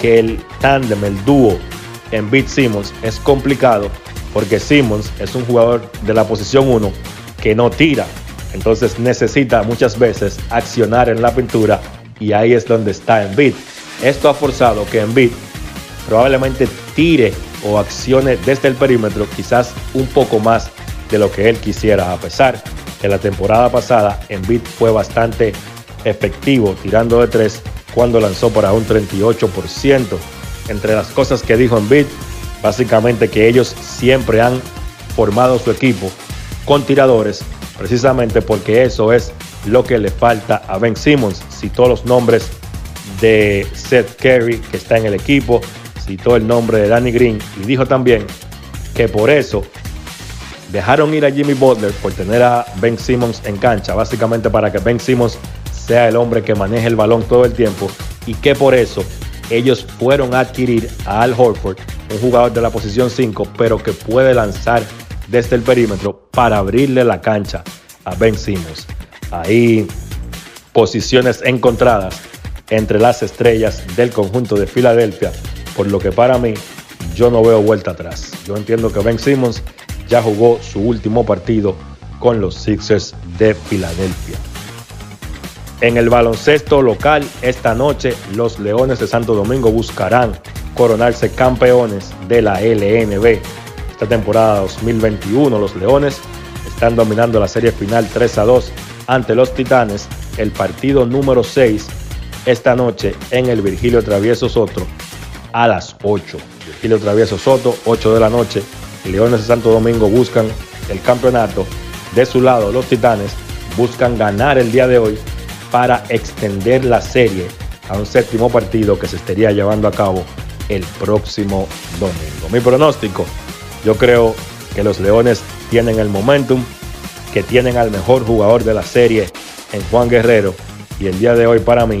que el tándem, el dúo Embiid-Simmons es complicado porque Simmons es un jugador de la posición 1 que no tira. Entonces necesita muchas veces accionar en la pintura y ahí es donde está Embiid. Esto ha forzado que Embiid probablemente tire o accione desde el perímetro quizás un poco más de lo que él quisiera, a pesar que la temporada pasada Embiid fue bastante efectivo tirando de tres cuando lanzó para un 38%. Entre las cosas que dijo Embiid, básicamente que ellos siempre han formado su equipo con tiradores, precisamente porque eso es lo que le falta a Ben Simmons. Citó los nombres de Seth Curry, que está en el equipo, citó el nombre de Danny Green y dijo también que por eso dejaron ir a Jimmy Butler por tener a Ben Simmons en cancha, básicamente para que Ben Simmons sea el hombre que maneje el balón todo el tiempo y que por eso ellos fueron a adquirir a Al Horford, un jugador de la posición 5, pero que puede lanzar desde el perímetro para abrirle la cancha a Ben Simmons. Ahí posiciones encontradas entre las estrellas del conjunto de Filadelfia, por lo que para mí yo no veo vuelta atrás. Yo entiendo que Ben Simmons ya jugó su último partido con los Sixers de Filadelfia. En el baloncesto local, esta noche los Leones de Santo Domingo buscarán coronarse campeones de la LNB. Esta temporada 2021 los Leones están dominando la serie final 3 a 2 ante los Titanes. El partido número 6 esta noche en el Virgilio Travieso Soto a las 8. Virgilio Travieso Soto, 8 de la noche, Leones de Santo Domingo buscan el campeonato. De su lado, los Titanes buscan ganar el día de hoy para extender la serie a un séptimo partido que se estaría llevando a cabo el próximo domingo. Mi pronóstico, yo creo que los Leones tienen el momentum, que tienen al mejor jugador de la serie en Juan Guerrero y el día de hoy para mí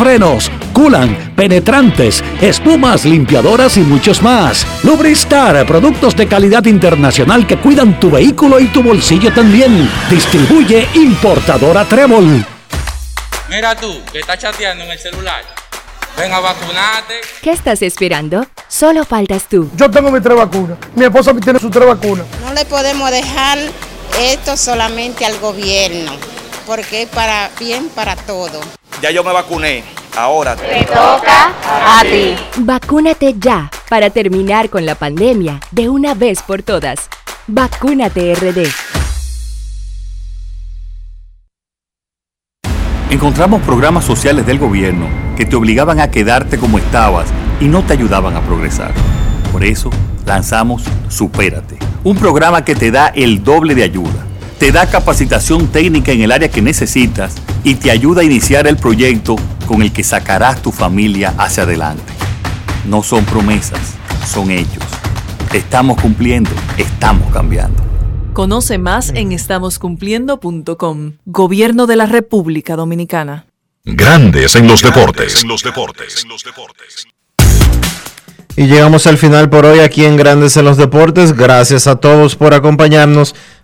frenos, culan, penetrantes, espumas, limpiadoras y muchos más. Lubristar, productos de calidad internacional que cuidan tu vehículo y tu bolsillo también. Distribuye importadora Trébol. Mira tú, que estás chateando en el celular. Ven a vacunarte. ¿Qué estás esperando? Solo faltas tú. Yo tengo mis tres vacunas. Mi esposa tiene sus tres vacunas. No le podemos dejar esto solamente al gobierno, porque es para bien para todo. Ya yo me vacuné. Ahora te toca a ti. Vacúnate ya para terminar con la pandemia de una vez por todas. Vacúnate RD. Encontramos programas sociales del gobierno que te obligaban a quedarte como estabas y no te ayudaban a progresar. Por eso lanzamos Supérate, un programa que te da el doble de ayuda. Te da capacitación técnica en el área que necesitas y te ayuda a iniciar el proyecto con el que sacarás tu familia hacia adelante. No son promesas, son hechos. Estamos cumpliendo, estamos cambiando. Conoce más en estamoscumpliendo.com. Gobierno de la República Dominicana. Grandes en los deportes. Y llegamos al final por hoy aquí en Grandes en los Deportes. Gracias a todos por acompañarnos.